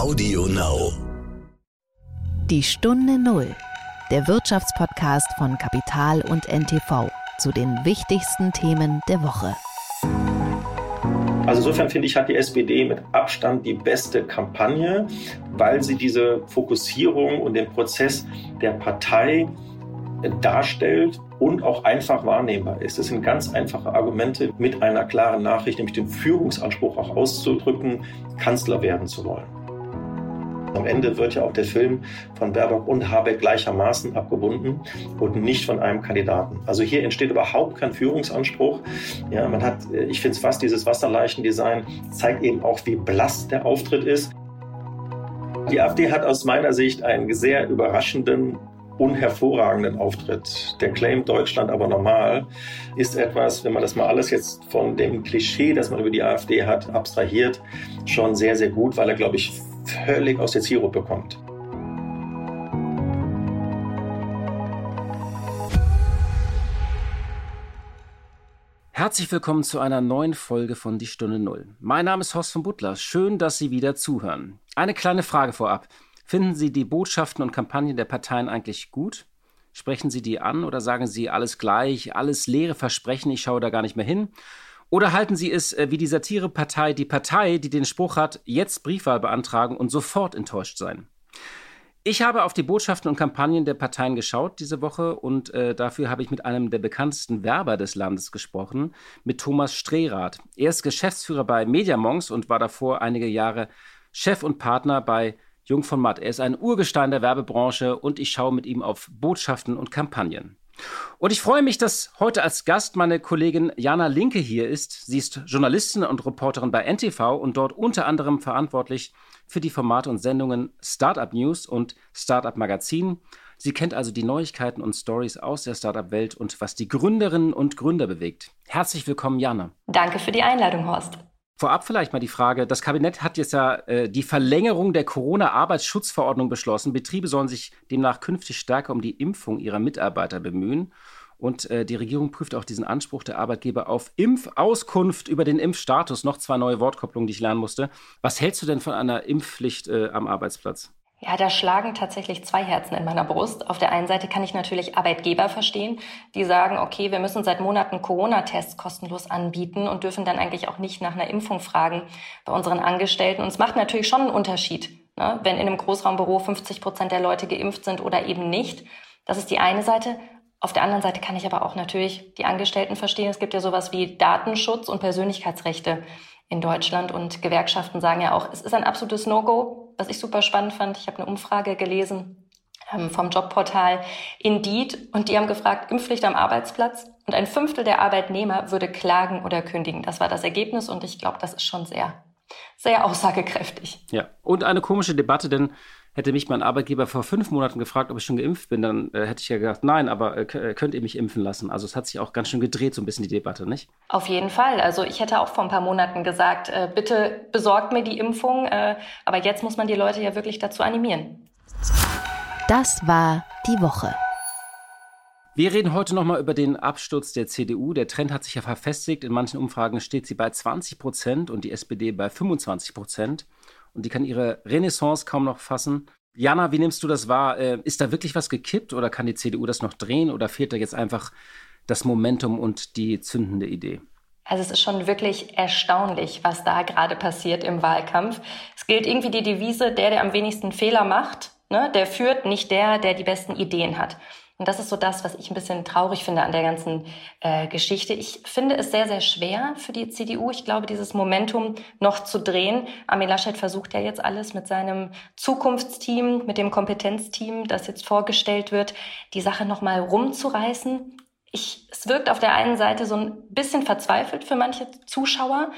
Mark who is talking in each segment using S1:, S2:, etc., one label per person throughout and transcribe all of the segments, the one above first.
S1: Audio Now.
S2: Die Stunde Null, der Wirtschaftspodcast von Kapital und NTV zu den wichtigsten Themen der Woche.
S3: Also insofern finde ich, hat die SPD mit Abstand die beste Kampagne, weil sie diese Fokussierung und den Prozess der Partei darstellt und auch einfach wahrnehmbar ist. Es sind ganz einfache Argumente mit einer klaren Nachricht, nämlich den Führungsanspruch auch auszudrücken, Kanzler werden zu wollen. Am Ende wird ja auch der Film von Baerbock und Habeck gleichermaßen abgebunden und nicht von einem Kandidaten. Also hier entsteht überhaupt kein Führungsanspruch. Ja, man hat, ich finde es fast dieses Wasserleichendesign zeigt eben auch, wie blass der Auftritt ist. Die AfD hat aus meiner Sicht einen sehr überraschenden unhervorragenden Auftritt. Der Claim Deutschland aber normal ist etwas, wenn man das mal alles jetzt von dem Klischee, das man über die AfD hat, abstrahiert, schon sehr, sehr gut, weil er, glaube ich, völlig aus der Zielgruppe kommt.
S4: Herzlich willkommen zu einer neuen Folge von Die Stunde Null. Mein Name ist Horst von Butler. Schön, dass Sie wieder zuhören. Eine kleine Frage vorab. Finden Sie die Botschaften und Kampagnen der Parteien eigentlich gut? Sprechen Sie die an oder sagen Sie alles gleich, alles leere Versprechen, ich schaue da gar nicht mehr hin? Oder halten Sie es äh, wie die Satirepartei, die Partei, die den Spruch hat, jetzt Briefwahl beantragen und sofort enttäuscht sein? Ich habe auf die Botschaften und Kampagnen der Parteien geschaut diese Woche und äh, dafür habe ich mit einem der bekanntesten Werber des Landes gesprochen, mit Thomas Strehrath. Er ist Geschäftsführer bei Mediamonks und war davor einige Jahre Chef und Partner bei Jung von Matt. Er ist ein Urgestein der Werbebranche und ich schaue mit ihm auf Botschaften und Kampagnen. Und ich freue mich, dass heute als Gast meine Kollegin Jana Linke hier ist. Sie ist Journalistin und Reporterin bei NTV und dort unter anderem verantwortlich für die Formate und Sendungen Startup News und Startup Magazin. Sie kennt also die Neuigkeiten und Stories aus der Startup-Welt und was die Gründerinnen und Gründer bewegt. Herzlich willkommen, Jana.
S5: Danke für die Einladung, Horst.
S4: Vorab vielleicht mal die Frage, das Kabinett hat jetzt ja äh, die Verlängerung der Corona-Arbeitsschutzverordnung beschlossen. Betriebe sollen sich demnach künftig stärker um die Impfung ihrer Mitarbeiter bemühen. Und äh, die Regierung prüft auch diesen Anspruch der Arbeitgeber auf Impfauskunft über den Impfstatus. Noch zwei neue Wortkopplungen, die ich lernen musste. Was hältst du denn von einer Impfpflicht äh, am Arbeitsplatz?
S5: Ja, da schlagen tatsächlich zwei Herzen in meiner Brust. Auf der einen Seite kann ich natürlich Arbeitgeber verstehen, die sagen, okay, wir müssen seit Monaten Corona-Tests kostenlos anbieten und dürfen dann eigentlich auch nicht nach einer Impfung fragen bei unseren Angestellten. Und es macht natürlich schon einen Unterschied, ne, wenn in einem Großraumbüro 50 Prozent der Leute geimpft sind oder eben nicht. Das ist die eine Seite. Auf der anderen Seite kann ich aber auch natürlich die Angestellten verstehen. Es gibt ja sowas wie Datenschutz und Persönlichkeitsrechte in Deutschland und Gewerkschaften sagen ja auch, es ist ein absolutes No-Go, was ich super spannend fand. Ich habe eine Umfrage gelesen ähm, vom Jobportal Indeed und die haben gefragt, Impfpflicht am Arbeitsplatz und ein Fünftel der Arbeitnehmer würde klagen oder kündigen. Das war das Ergebnis und ich glaube, das ist schon sehr, sehr aussagekräftig.
S4: Ja, und eine komische Debatte, denn Hätte mich mein Arbeitgeber vor fünf Monaten gefragt, ob ich schon geimpft bin, dann äh, hätte ich ja gesagt, nein, aber äh, äh, könnt ihr mich impfen lassen? Also es hat sich auch ganz schön gedreht, so ein bisschen die Debatte, nicht?
S5: Auf jeden Fall. Also ich hätte auch vor ein paar Monaten gesagt, äh, bitte besorgt mir die Impfung. Äh, aber jetzt muss man die Leute ja wirklich dazu animieren.
S2: Das war die Woche.
S4: Wir reden heute nochmal über den Absturz der CDU. Der Trend hat sich ja verfestigt. In manchen Umfragen steht sie bei 20 Prozent und die SPD bei 25 Prozent und die kann ihre Renaissance kaum noch fassen. Jana, wie nimmst du das wahr? Äh, ist da wirklich was gekippt oder kann die CDU das noch drehen oder fehlt da jetzt einfach das Momentum und die zündende Idee?
S5: Also es ist schon wirklich erstaunlich, was da gerade passiert im Wahlkampf. Es gilt irgendwie die Devise, der, der am wenigsten Fehler macht, ne, der führt, nicht der, der die besten Ideen hat. Und das ist so das, was ich ein bisschen traurig finde an der ganzen äh, Geschichte. Ich finde es sehr, sehr schwer für die CDU. Ich glaube, dieses Momentum noch zu drehen. Armin Laschet versucht ja jetzt alles mit seinem Zukunftsteam, mit dem Kompetenzteam, das jetzt vorgestellt wird, die Sache nochmal rumzureißen. Ich, es wirkt auf der einen Seite so ein bisschen verzweifelt für manche Zuschauer.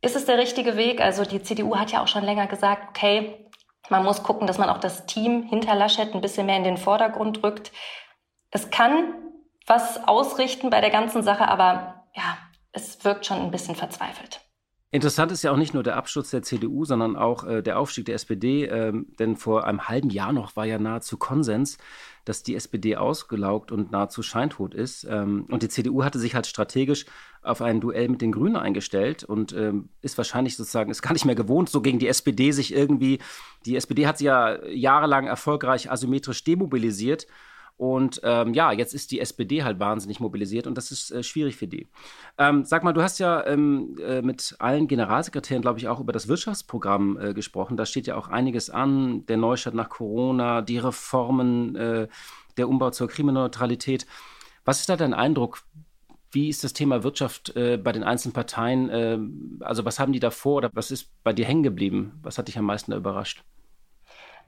S5: Ist es der richtige Weg? Also die CDU hat ja auch schon länger gesagt, okay, man muss gucken, dass man auch das Team hinter Laschet ein bisschen mehr in den Vordergrund rückt es kann was ausrichten bei der ganzen Sache, aber ja, es wirkt schon ein bisschen verzweifelt.
S4: Interessant ist ja auch nicht nur der Absturz der CDU, sondern auch äh, der Aufstieg der SPD. Ähm, denn vor einem halben Jahr noch war ja nahezu Konsens, dass die SPD ausgelaugt und nahezu scheintot ist. Ähm, und die CDU hatte sich halt strategisch auf ein Duell mit den Grünen eingestellt und ähm, ist wahrscheinlich sozusagen, ist gar nicht mehr gewohnt, so gegen die SPD sich irgendwie, die SPD hat sie ja jahrelang erfolgreich asymmetrisch demobilisiert und ähm, ja, jetzt ist die SPD halt wahnsinnig mobilisiert und das ist äh, schwierig für die. Ähm, sag mal, du hast ja ähm, äh, mit allen Generalsekretären, glaube ich, auch über das Wirtschaftsprogramm äh, gesprochen. Da steht ja auch einiges an, der Neustart nach Corona, die Reformen, äh, der Umbau zur Klimaneutralität. Was ist da dein Eindruck? Wie ist das Thema Wirtschaft äh, bei den einzelnen Parteien? Äh, also was haben die davor oder was ist bei dir hängen geblieben? Was hat dich am meisten da überrascht?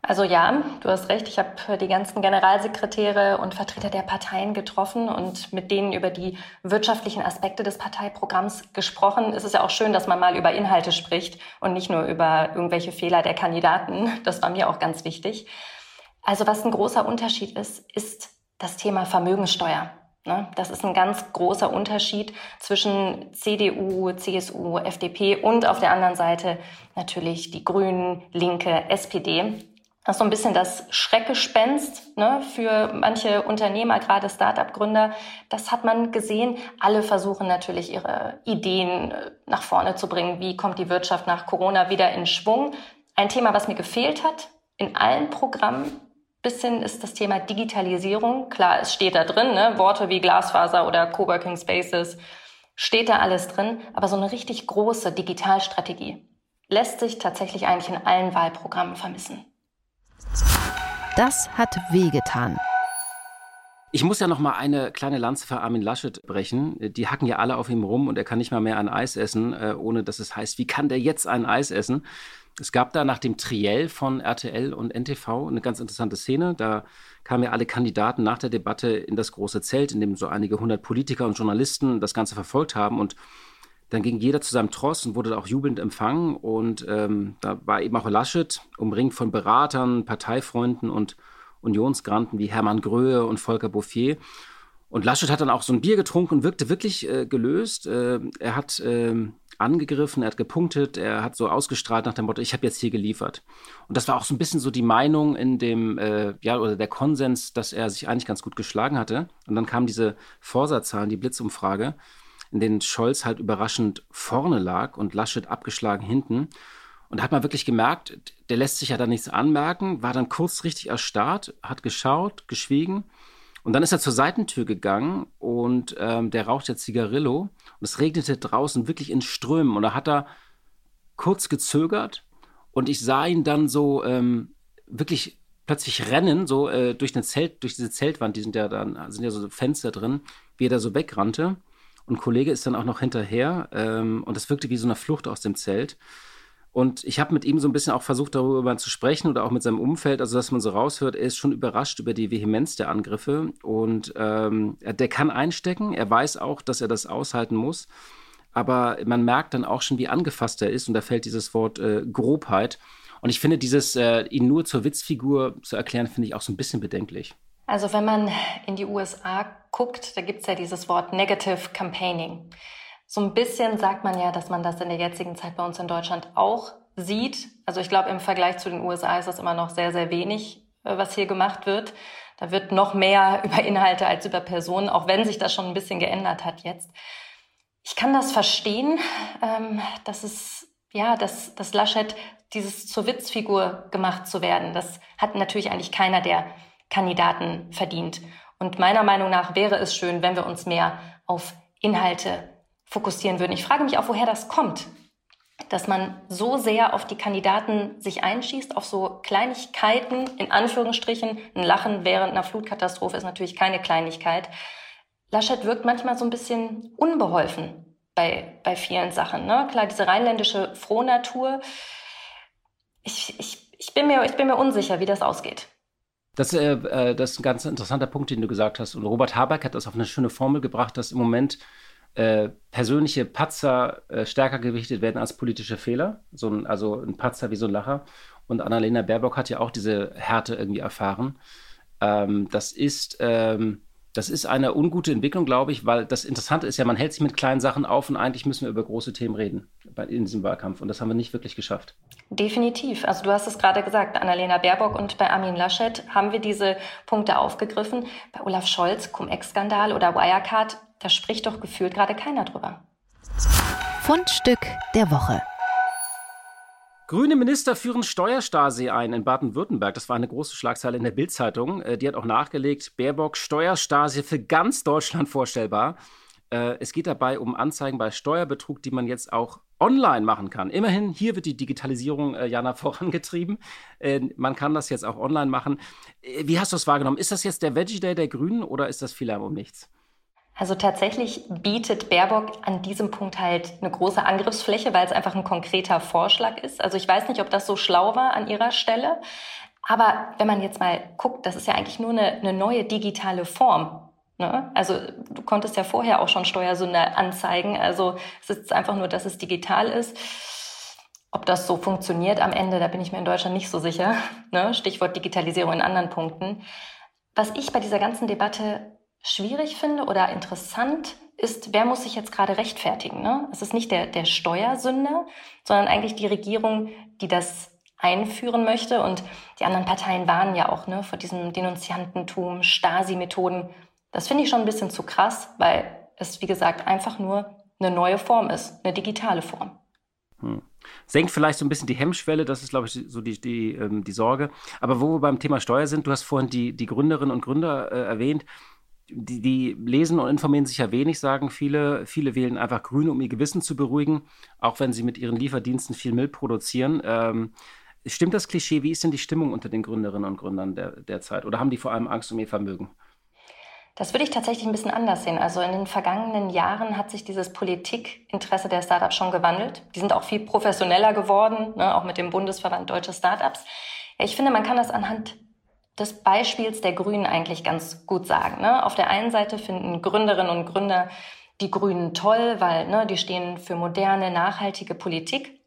S5: Also ja, du hast recht. Ich habe die ganzen Generalsekretäre und Vertreter der Parteien getroffen und mit denen über die wirtschaftlichen Aspekte des Parteiprogramms gesprochen. Es ist ja auch schön, dass man mal über Inhalte spricht und nicht nur über irgendwelche Fehler der Kandidaten. Das war mir auch ganz wichtig. Also was ein großer Unterschied ist, ist das Thema Vermögenssteuer. Ne? Das ist ein ganz großer Unterschied zwischen CDU, CSU, FDP und auf der anderen Seite natürlich die Grünen, Linke, SPD. Das ist so ein bisschen das Schreckgespenst ne, für manche Unternehmer, gerade Start-up-Gründer. Das hat man gesehen. Alle versuchen natürlich ihre Ideen äh, nach vorne zu bringen. Wie kommt die Wirtschaft nach Corona wieder in Schwung? Ein Thema, was mir gefehlt hat in allen Programmen bisschen ist das Thema Digitalisierung. Klar, es steht da drin, ne? Worte wie Glasfaser oder Coworking Spaces, steht da alles drin. Aber so eine richtig große Digitalstrategie lässt sich tatsächlich eigentlich in allen Wahlprogrammen vermissen.
S2: Das hat wehgetan.
S4: Ich muss ja noch mal eine kleine Lanze für Armin Laschet brechen. Die hacken ja alle auf ihm rum und er kann nicht mal mehr ein Eis essen, äh, ohne dass es heißt, wie kann der jetzt ein Eis essen? Es gab da nach dem Triell von RTL und NTV eine ganz interessante Szene. Da kamen ja alle Kandidaten nach der Debatte in das große Zelt, in dem so einige hundert Politiker und Journalisten das Ganze verfolgt haben und dann ging jeder zu seinem Tross und wurde auch jubelnd empfangen. Und ähm, da war eben auch Laschet, umringt von Beratern, Parteifreunden und Unionsgranten wie Hermann Gröhe und Volker Bouffier. Und Laschet hat dann auch so ein Bier getrunken und wirkte wirklich äh, gelöst. Äh, er hat äh, angegriffen, er hat gepunktet, er hat so ausgestrahlt nach dem Motto, ich habe jetzt hier geliefert. Und das war auch so ein bisschen so die Meinung in dem, äh, ja, oder der Konsens, dass er sich eigentlich ganz gut geschlagen hatte. Und dann kamen diese Vorsatzzahlen, die Blitzumfrage in denen Scholz halt überraschend vorne lag und Laschet abgeschlagen hinten. Und da hat man wirklich gemerkt, der lässt sich ja da nichts anmerken, war dann kurz richtig erstarrt, hat geschaut, geschwiegen. Und dann ist er zur Seitentür gegangen und ähm, der raucht ja Zigarillo. Und es regnete draußen wirklich in Strömen. Und da hat er kurz gezögert und ich sah ihn dann so ähm, wirklich plötzlich rennen, so äh, durch eine Zelt, durch diese Zeltwand, die sind ja dann, sind ja so Fenster drin, wie er da so wegrannte. Und Kollege ist dann auch noch hinterher ähm, und das wirkte wie so eine Flucht aus dem Zelt. Und ich habe mit ihm so ein bisschen auch versucht, darüber zu sprechen oder auch mit seinem Umfeld, also dass man so raushört, er ist schon überrascht über die Vehemenz der Angriffe und ähm, der kann einstecken, er weiß auch, dass er das aushalten muss, aber man merkt dann auch schon, wie angefasst er ist und da fällt dieses Wort äh, Grobheit. Und ich finde, dieses äh, ihn nur zur Witzfigur zu erklären, finde ich auch so ein bisschen bedenklich.
S5: Also wenn man in die USA guckt, da gibt es ja dieses Wort Negative Campaigning. So ein bisschen sagt man ja, dass man das in der jetzigen Zeit bei uns in Deutschland auch sieht. Also ich glaube, im Vergleich zu den USA ist das immer noch sehr, sehr wenig, äh, was hier gemacht wird. Da wird noch mehr über Inhalte als über Personen, auch wenn sich das schon ein bisschen geändert hat jetzt. Ich kann das verstehen, ähm, dass es, ja, dass, dass Laschet dieses zur Witzfigur gemacht zu werden, das hat natürlich eigentlich keiner der Kandidaten verdient. Und meiner Meinung nach wäre es schön, wenn wir uns mehr auf Inhalte fokussieren würden. Ich frage mich auch, woher das kommt, dass man so sehr auf die Kandidaten sich einschießt, auf so Kleinigkeiten, in Anführungsstrichen. Ein Lachen während einer Flutkatastrophe ist natürlich keine Kleinigkeit. Laschet wirkt manchmal so ein bisschen unbeholfen bei, bei vielen Sachen. Ne? Klar, diese rheinländische Frohnatur. Ich, ich, ich, bin mir, ich bin mir unsicher, wie das ausgeht.
S4: Das, äh, äh, das ist ein ganz interessanter Punkt, den du gesagt hast. Und Robert Habeck hat das auf eine schöne Formel gebracht, dass im Moment äh, persönliche Patzer äh, stärker gewichtet werden als politische Fehler. So ein, also ein Patzer wie so ein Lacher. Und Annalena Baerbock hat ja auch diese Härte irgendwie erfahren. Ähm, das ist, ähm, Das ist eine ungute Entwicklung, glaube ich, weil das Interessante ist ja, man hält sich mit kleinen Sachen auf und eigentlich müssen wir über große Themen reden in diesem Wahlkampf. Und das haben wir nicht wirklich geschafft.
S5: Definitiv. Also du hast es gerade gesagt, Annalena Baerbock und bei Armin Laschet haben wir diese Punkte aufgegriffen. Bei Olaf Scholz, Cum-Ex-Skandal oder Wirecard, da spricht doch gefühlt gerade keiner drüber.
S2: Fundstück der Woche.
S4: Grüne Minister führen Steuerstasi ein in Baden-Württemberg. Das war eine große Schlagzeile in der Bild-Zeitung. Äh, die hat auch nachgelegt, Baerbock Steuerstasi für ganz Deutschland vorstellbar. Äh, es geht dabei um Anzeigen bei Steuerbetrug, die man jetzt auch online machen kann. Immerhin, hier wird die Digitalisierung, äh, Jana, vorangetrieben. man kann das jetzt auch online machen. Wie hast du das wahrgenommen? Ist das jetzt der Veggie Day der Grünen oder ist das viel um nichts?
S5: Also tatsächlich bietet Baerbock an diesem Punkt halt eine große Angriffsfläche, weil es einfach ein konkreter Vorschlag ist. Also ich weiß nicht, ob das so schlau war an ihrer Stelle. Aber wenn man jetzt mal guckt, das ist ja eigentlich nur eine, eine neue digitale Form. Ne? Also du konntest ja vorher auch schon Steuersünder anzeigen. Also es ist einfach nur, dass es digital ist. Ob das so funktioniert am Ende, da bin ich mir in Deutschland nicht so sicher. Ne? Stichwort Digitalisierung in anderen Punkten. Was ich bei dieser ganzen Debatte schwierig finde oder interessant ist, wer muss sich jetzt gerade rechtfertigen? Ne? Es ist nicht der, der Steuersünder, sondern eigentlich die Regierung, die das einführen möchte. Und die anderen Parteien warnen ja auch ne, vor diesem Denunziantentum, Stasi-Methoden. Das finde ich schon ein bisschen zu krass, weil es, wie gesagt, einfach nur eine neue Form ist, eine digitale Form.
S4: Hm. Senkt vielleicht so ein bisschen die Hemmschwelle, das ist, glaube ich, so die, die, ähm, die Sorge. Aber wo wir beim Thema Steuer sind, du hast vorhin die, die Gründerinnen und Gründer äh, erwähnt die, die, lesen und informieren sich ja wenig, sagen viele. Viele wählen einfach Grün, um ihr Gewissen zu beruhigen, auch wenn sie mit ihren Lieferdiensten viel Müll produzieren. Ähm, stimmt das Klischee? Wie ist denn die Stimmung unter den Gründerinnen und Gründern der, derzeit? Oder haben die vor allem Angst um ihr Vermögen?
S5: Das würde ich tatsächlich ein bisschen anders sehen. Also in den vergangenen Jahren hat sich dieses Politikinteresse der Startups schon gewandelt. Die sind auch viel professioneller geworden, ne, auch mit dem Bundesverband Deutsche Startups. Ja, ich finde, man kann das anhand des Beispiels der Grünen eigentlich ganz gut sagen. Ne? Auf der einen Seite finden Gründerinnen und Gründer die Grünen toll, weil ne, die stehen für moderne, nachhaltige Politik.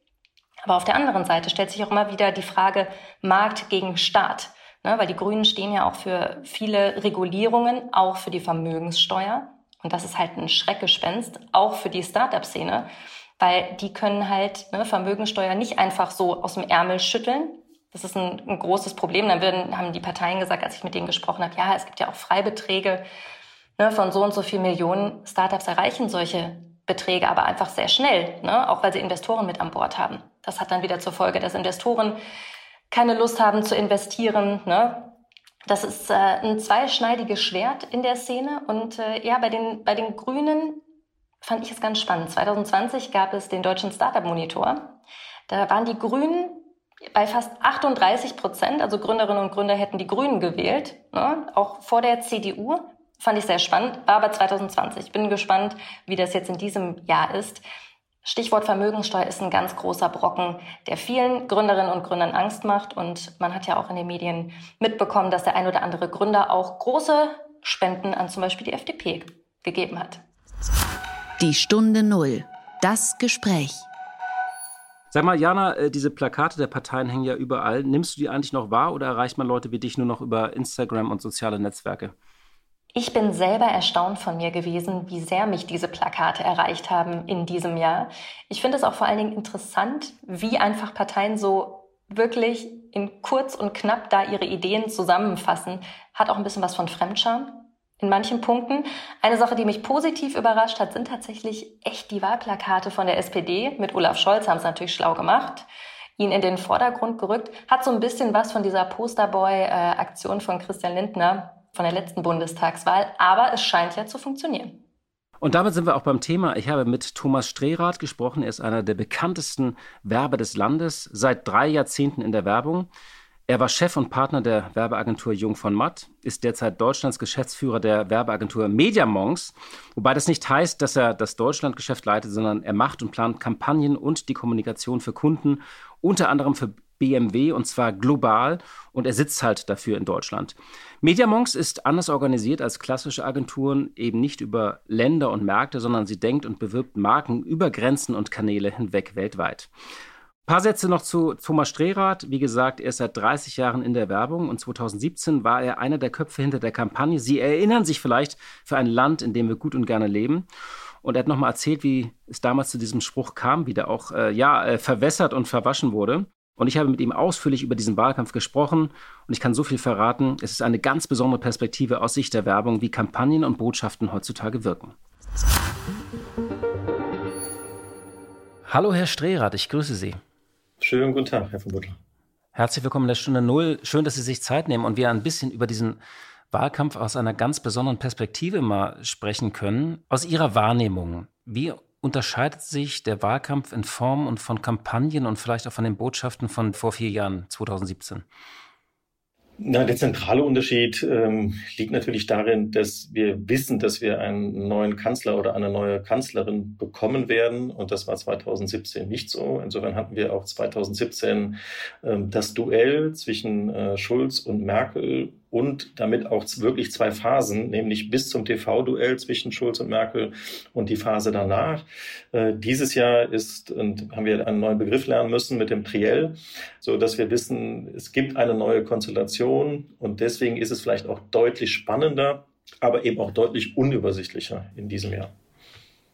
S5: Aber auf der anderen Seite stellt sich auch immer wieder die Frage Markt gegen Staat. Ne? Weil die Grünen stehen ja auch für viele Regulierungen, auch für die Vermögenssteuer. Und das ist halt ein Schreckgespenst, auch für die Start-up-Szene, weil die können halt ne, Vermögensteuer nicht einfach so aus dem Ärmel schütteln, das ist ein, ein großes Problem. Dann werden, haben die Parteien gesagt, als ich mit denen gesprochen habe, ja, es gibt ja auch Freibeträge ne, von so und so viel Millionen. Startups erreichen solche Beträge aber einfach sehr schnell, ne, auch weil sie Investoren mit an Bord haben. Das hat dann wieder zur Folge, dass Investoren keine Lust haben zu investieren. Ne? Das ist äh, ein zweischneidiges Schwert in der Szene. Und äh, ja, bei den, bei den Grünen fand ich es ganz spannend. 2020 gab es den deutschen Startup Monitor. Da waren die Grünen bei fast 38 Prozent, also Gründerinnen und Gründer hätten die Grünen gewählt, ne? auch vor der CDU. Fand ich sehr spannend, war aber 2020. Bin gespannt, wie das jetzt in diesem Jahr ist. Stichwort Vermögenssteuer ist ein ganz großer Brocken, der vielen Gründerinnen und Gründern Angst macht. Und man hat ja auch in den Medien mitbekommen, dass der ein oder andere Gründer auch große Spenden an zum Beispiel die FDP gegeben hat.
S2: Die Stunde Null. Das Gespräch.
S4: Sag mal, Jana, äh, diese Plakate der Parteien hängen ja überall. Nimmst du die eigentlich noch wahr oder erreicht man Leute wie dich nur noch über Instagram und soziale Netzwerke?
S5: Ich bin selber erstaunt von mir gewesen, wie sehr mich diese Plakate erreicht haben in diesem Jahr. Ich finde es auch vor allen Dingen interessant, wie einfach Parteien so wirklich in kurz und knapp da ihre Ideen zusammenfassen. Hat auch ein bisschen was von Fremdscham in manchen Punkten. Eine Sache, die mich positiv überrascht hat, sind tatsächlich echt die Wahlplakate von der SPD. Mit Olaf Scholz haben es natürlich schlau gemacht, ihn in den Vordergrund gerückt. Hat so ein bisschen was von dieser Posterboy-Aktion von Christian Lindner von der letzten Bundestagswahl. Aber es scheint ja zu funktionieren.
S4: Und damit sind wir auch beim Thema. Ich habe mit Thomas Strehrath gesprochen. Er ist einer der bekanntesten Werber des Landes, seit drei Jahrzehnten in der Werbung. Er war Chef und Partner der Werbeagentur Jung von Matt, ist derzeit Deutschlands Geschäftsführer der Werbeagentur Mediamonks, wobei das nicht heißt, dass er das Deutschlandgeschäft leitet, sondern er macht und plant Kampagnen und die Kommunikation für Kunden, unter anderem für BMW und zwar global und er sitzt halt dafür in Deutschland. Mediamonks ist anders organisiert als klassische Agenturen, eben nicht über Länder und Märkte, sondern sie denkt und bewirbt Marken über Grenzen und Kanäle hinweg weltweit. Ein paar Sätze noch zu Thomas Strehrath. Wie gesagt, er ist seit 30 Jahren in der Werbung und 2017 war er einer der Köpfe hinter der Kampagne. Sie erinnern sich vielleicht für ein Land, in dem wir gut und gerne leben. Und er hat nochmal erzählt, wie es damals zu diesem Spruch kam, wie der auch äh, ja, äh, verwässert und verwaschen wurde. Und ich habe mit ihm ausführlich über diesen Wahlkampf gesprochen und ich kann so viel verraten. Es ist eine ganz besondere Perspektive aus Sicht der Werbung, wie Kampagnen und Botschaften heutzutage wirken. Hallo, Herr Strehrath, ich grüße Sie.
S3: Schönen guten Tag, Herr von Butler.
S4: Herzlich willkommen in der Stunde Null. Schön, dass Sie sich Zeit nehmen und wir ein bisschen über diesen Wahlkampf aus einer ganz besonderen Perspektive mal sprechen können. Aus Ihrer Wahrnehmung, wie unterscheidet sich der Wahlkampf in Form und von Kampagnen und vielleicht auch von den Botschaften von vor vier Jahren, 2017?
S3: Na, der zentrale Unterschied ähm, liegt natürlich darin, dass wir wissen, dass wir einen neuen Kanzler oder eine neue Kanzlerin bekommen werden. Und das war 2017 nicht so. Insofern hatten wir auch 2017 ähm, das Duell zwischen äh, Schulz und Merkel und damit auch wirklich zwei Phasen, nämlich bis zum TV-Duell zwischen Schulz und Merkel und die Phase danach. Äh, dieses Jahr ist, und haben wir einen neuen Begriff lernen müssen mit dem Triell, so dass wir wissen, es gibt eine neue Konstellation und deswegen ist es vielleicht auch deutlich spannender, aber eben auch deutlich unübersichtlicher in diesem Jahr.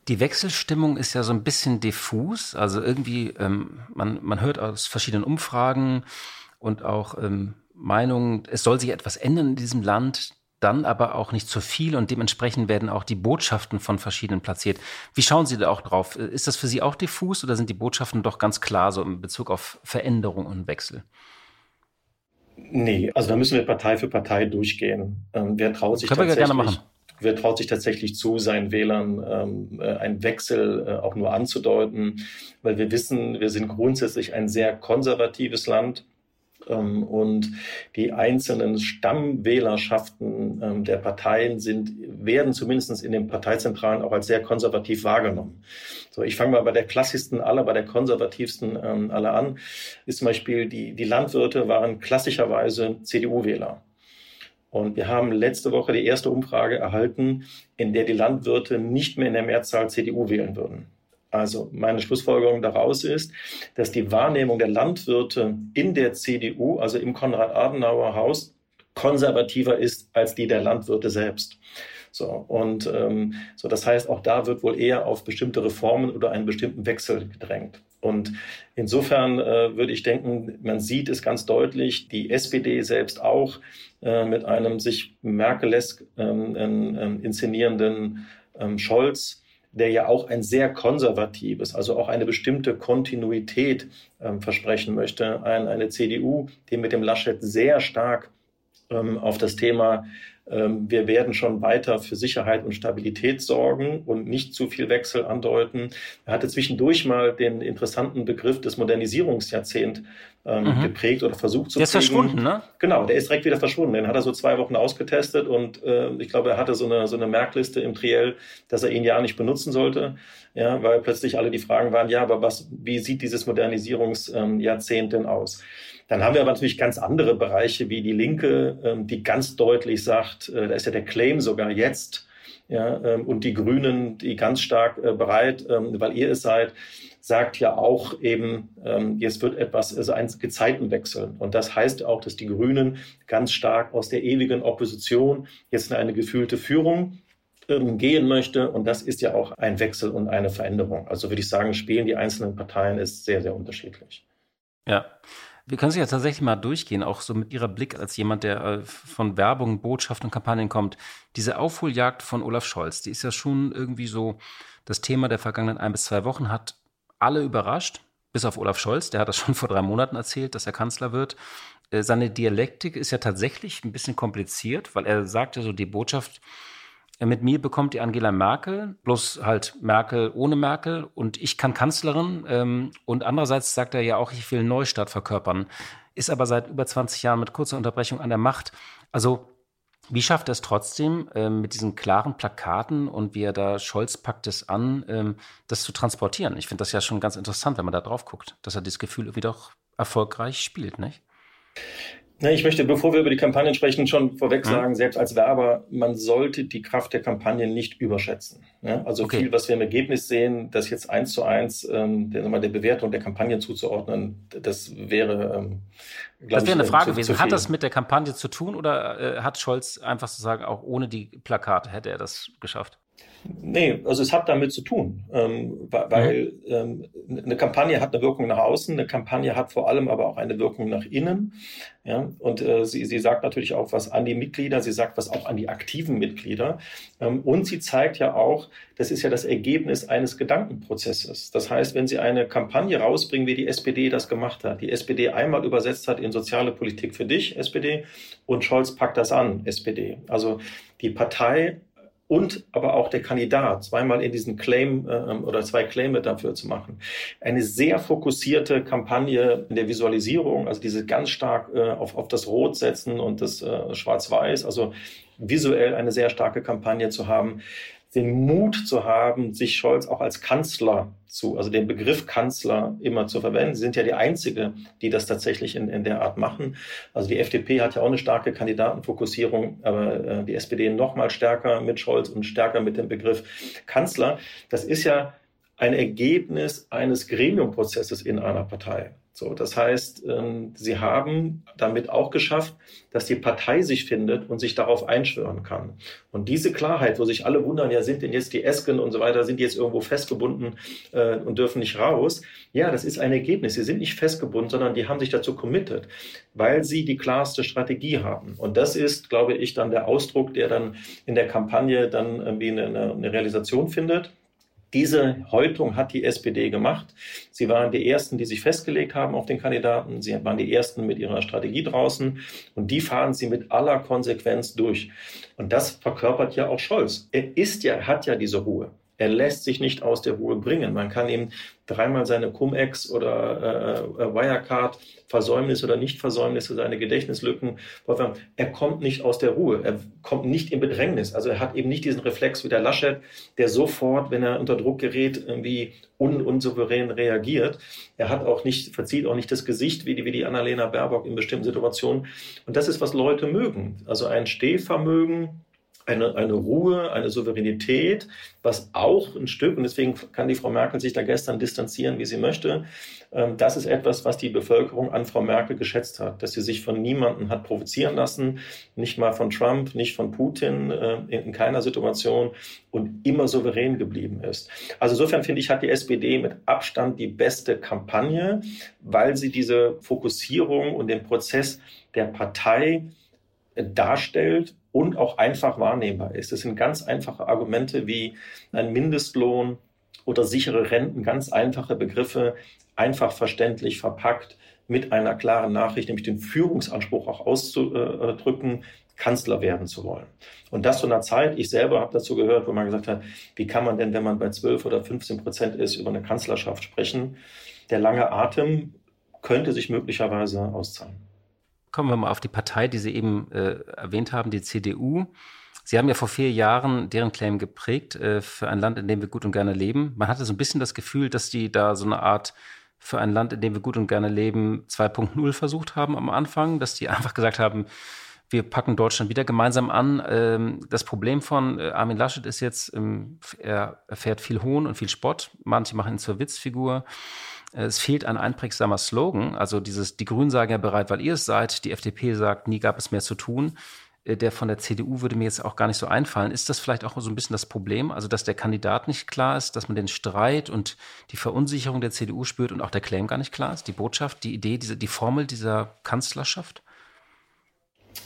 S4: Die Wechselstimmung ist ja so ein bisschen diffus. Also irgendwie, ähm, man, man hört aus verschiedenen Umfragen und auch ähm, Meinung, es soll sich etwas ändern in diesem Land, dann aber auch nicht zu viel und dementsprechend werden auch die Botschaften von verschiedenen platziert. Wie schauen Sie da auch drauf? Ist das für Sie auch diffus oder sind die Botschaften doch ganz klar so in Bezug auf Veränderung und Wechsel?
S3: Nee, also da müssen wir Partei für Partei durchgehen. Ähm, wer traut sich Können tatsächlich, wir gerne machen. Wer traut sich tatsächlich zu, seinen Wählern ähm, äh, einen Wechsel äh, auch nur anzudeuten? Weil wir wissen, wir sind grundsätzlich ein sehr konservatives Land ähm, und die einzelnen Stammwählerschaften ähm, der Parteien sind, werden zumindest in den Parteizentralen auch als sehr konservativ wahrgenommen. So, ich fange mal bei der klassischsten aller, bei der konservativsten ähm, aller an, ist zum Beispiel die, die Landwirte waren klassischerweise CDU-Wähler. Und wir haben letzte Woche die erste Umfrage erhalten, in der die Landwirte nicht mehr in der Mehrzahl CDU wählen würden. Also meine Schlussfolgerung daraus ist, dass die Wahrnehmung der Landwirte in der CDU, also im Konrad-Adenauer-Haus, konservativer ist als die der Landwirte selbst. So, und ähm, so, das heißt, auch da wird wohl eher auf bestimmte Reformen oder einen bestimmten Wechsel gedrängt. Und insofern äh, würde ich denken, man sieht es ganz deutlich, die SPD selbst auch äh, mit einem sich Merkelesk ähm, ähm, inszenierenden ähm, Scholz der ja auch ein sehr konservatives, also auch eine bestimmte Kontinuität ähm, versprechen möchte. Ein, eine CDU, die mit dem Laschet sehr stark ähm, auf das Thema wir werden schon weiter für Sicherheit und Stabilität sorgen und nicht zu viel Wechsel andeuten. Er hatte zwischendurch mal den interessanten Begriff des Modernisierungsjahrzehnts ähm, mhm. geprägt oder versucht zu
S4: Der ist verschwunden, ne?
S3: Genau, der ist direkt wieder verschwunden. Den hat er so zwei Wochen ausgetestet und äh, ich glaube, er hatte so eine, so eine Merkliste im Triell, dass er ihn ja nicht benutzen sollte. Ja, weil plötzlich alle die Fragen waren, ja, aber was, wie sieht dieses Modernisierungsjahrzehnt denn aus? Dann haben wir aber natürlich ganz andere Bereiche wie die Linke, ähm, die ganz deutlich sagt, äh, da ist ja der Claim sogar jetzt, ja, ähm, und die Grünen, die ganz stark äh, bereit, ähm, weil ihr es seid, sagt ja auch eben, jetzt wird etwas, also ein Gezeitenwechsel. Und das heißt auch, dass die Grünen ganz stark aus der ewigen Opposition jetzt in eine gefühlte Führung gehen möchte. Und das ist ja auch ein Wechsel und eine Veränderung. Also würde ich sagen, spielen die einzelnen Parteien ist sehr, sehr unterschiedlich.
S4: Ja. Wir können es ja tatsächlich mal durchgehen, auch so mit Ihrer Blick als jemand, der äh, von Werbung, Botschaften und Kampagnen kommt. Diese Aufholjagd von Olaf Scholz, die ist ja schon irgendwie so das Thema der vergangenen ein bis zwei Wochen, hat alle überrascht, bis auf Olaf Scholz, der hat das schon vor drei Monaten erzählt, dass er Kanzler wird. Äh, seine Dialektik ist ja tatsächlich ein bisschen kompliziert, weil er sagt ja so, die Botschaft, mit mir bekommt ihr Angela Merkel, bloß halt Merkel ohne Merkel und ich kann Kanzlerin. Ähm, und andererseits sagt er ja auch, ich will Neustart verkörpern. Ist aber seit über 20 Jahren mit kurzer Unterbrechung an der Macht. Also wie schafft er es trotzdem, ähm, mit diesen klaren Plakaten und wie er da Scholz packt es an, ähm, das zu transportieren? Ich finde das ja schon ganz interessant, wenn man da drauf guckt, dass er dieses Gefühl irgendwie doch erfolgreich spielt, nicht?
S3: Ich möchte, bevor wir über die Kampagnen sprechen, schon vorweg hm. sagen, selbst als Werber, man sollte die Kraft der Kampagnen nicht überschätzen. Also okay. viel, was wir im Ergebnis sehen, das jetzt eins zu eins ähm, der, der Bewertung der Kampagnen zuzuordnen, das wäre, ähm,
S4: Das wäre eine äh, Frage zu, gewesen. Zu hat das mit der Kampagne zu tun oder äh, hat Scholz einfach zu sagen, auch ohne die Plakate hätte er das geschafft?
S3: Nee, also es hat damit zu tun, ähm, weil ähm, eine Kampagne hat eine Wirkung nach außen, eine Kampagne hat vor allem aber auch eine Wirkung nach innen. Ja? Und äh, sie, sie sagt natürlich auch was an die Mitglieder, sie sagt was auch an die aktiven Mitglieder. Ähm, und sie zeigt ja auch, das ist ja das Ergebnis eines Gedankenprozesses. Das heißt, wenn sie eine Kampagne rausbringen, wie die SPD das gemacht hat, die SPD einmal übersetzt hat in soziale Politik für dich, SPD, und Scholz packt das an, SPD. Also die Partei und aber auch der Kandidat zweimal in diesen Claim äh, oder zwei Claime dafür zu machen. Eine sehr fokussierte Kampagne in der Visualisierung, also diese ganz stark äh, auf, auf das Rot setzen und das äh, Schwarz-Weiß, also visuell eine sehr starke Kampagne zu haben den Mut zu haben, sich Scholz auch als Kanzler zu, also den Begriff Kanzler immer zu verwenden. Sie sind ja die Einzige, die das tatsächlich in, in der Art machen. Also die FDP hat ja auch eine starke Kandidatenfokussierung, aber äh, die SPD noch mal stärker mit Scholz und stärker mit dem Begriff Kanzler. Das ist ja ein Ergebnis eines Gremiumprozesses in einer Partei. So, das heißt, ähm, sie haben damit auch geschafft, dass die Partei sich findet und sich darauf einschwören kann. Und diese Klarheit, wo sich alle wundern, ja, sind denn jetzt die Esken und so weiter, sind die jetzt irgendwo festgebunden äh, und dürfen nicht raus? Ja, das ist ein Ergebnis. Sie sind nicht festgebunden, sondern die haben sich dazu committed, weil sie die klarste Strategie haben. Und das ist, glaube ich, dann der Ausdruck, der dann in der Kampagne dann irgendwie eine, eine Realisation findet. Diese Häutung hat die SPD gemacht. Sie waren die Ersten, die sich festgelegt haben auf den Kandidaten. Sie waren die Ersten mit ihrer Strategie draußen. Und die fahren sie mit aller Konsequenz durch. Und das verkörpert ja auch Scholz. Er ist ja, hat ja diese Ruhe. Er lässt sich nicht aus der Ruhe bringen. Man kann ihm dreimal seine Cum-Ex oder äh, äh, Wirecard Versäumnisse oder Nichtversäumnisse, seine Gedächtnislücken. Er kommt nicht aus der Ruhe. Er kommt nicht in Bedrängnis. Also er hat eben nicht diesen Reflex wie der Laschet, der sofort, wenn er unter Druck gerät, irgendwie un unsouverän reagiert. Er hat auch nicht, verzieht auch nicht das Gesicht wie die, wie die Annalena Baerbock in bestimmten Situationen. Und das ist, was Leute mögen. Also ein Stehvermögen, eine, eine Ruhe, eine Souveränität, was auch ein Stück, und deswegen kann die Frau Merkel sich da gestern distanzieren, wie sie möchte, ähm, das ist etwas, was die Bevölkerung an Frau Merkel geschätzt hat, dass sie sich von niemandem hat provozieren lassen, nicht mal von Trump, nicht von Putin, äh, in keiner Situation und immer souverän geblieben ist. Also insofern finde ich, hat die SPD mit Abstand die beste Kampagne, weil sie diese Fokussierung und den Prozess der Partei darstellt und auch einfach wahrnehmbar ist. Das sind ganz einfache Argumente wie ein Mindestlohn oder sichere Renten, ganz einfache Begriffe, einfach verständlich verpackt mit einer klaren Nachricht, nämlich den Führungsanspruch auch auszudrücken, Kanzler werden zu wollen. Und das zu einer Zeit, ich selber habe dazu gehört, wo man gesagt hat, wie kann man denn, wenn man bei 12 oder 15 Prozent ist, über eine Kanzlerschaft sprechen? Der lange Atem könnte sich möglicherweise auszahlen.
S4: Kommen wir mal auf die Partei, die Sie eben äh, erwähnt haben, die CDU. Sie haben ja vor vier Jahren deren Claim geprägt äh, für ein Land, in dem wir gut und gerne leben. Man hatte so ein bisschen das Gefühl, dass die da so eine Art für ein Land, in dem wir gut und gerne leben, 2.0 versucht haben am Anfang, dass die einfach gesagt haben, wir packen Deutschland wieder gemeinsam an. Ähm, das Problem von äh, Armin Laschet ist jetzt, ähm, er erfährt viel Hohn und viel Spott. Manche machen ihn zur Witzfigur. Es fehlt ein einprägsamer Slogan. Also dieses, die Grünen sagen ja bereit, weil ihr es seid. Die FDP sagt, nie gab es mehr zu tun. Äh, der von der CDU würde mir jetzt auch gar nicht so einfallen. Ist das vielleicht auch so ein bisschen das Problem? Also, dass der Kandidat nicht klar ist, dass man den Streit und die Verunsicherung der CDU spürt und auch der Claim gar nicht klar ist? Die Botschaft, die Idee, diese, die Formel dieser Kanzlerschaft?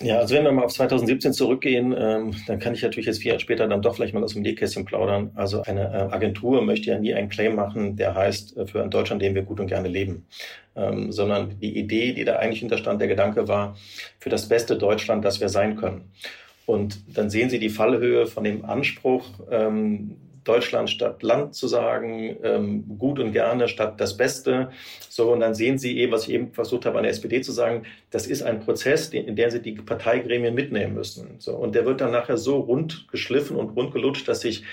S3: Ja, also wenn wir mal auf 2017 zurückgehen, ähm, dann kann ich natürlich jetzt vier Jahre später dann doch vielleicht mal aus dem Nähkästchen plaudern. Also eine äh, Agentur möchte ja nie einen Claim machen, der heißt, äh, für ein Deutschland, in dem wir gut und gerne leben. Ähm, sondern die Idee, die da eigentlich hinterstand, der Gedanke war, für das beste Deutschland, das wir sein können. Und dann sehen Sie die Fallhöhe von dem Anspruch, ähm, Deutschland statt Land zu sagen, ähm, gut und gerne statt das Beste. So, und dann sehen Sie eben, was ich eben versucht habe, an der SPD zu sagen, das ist ein Prozess, in der Sie die Parteigremien mitnehmen müssen. So, und der wird dann nachher so rund geschliffen und rund gelutscht, dass sich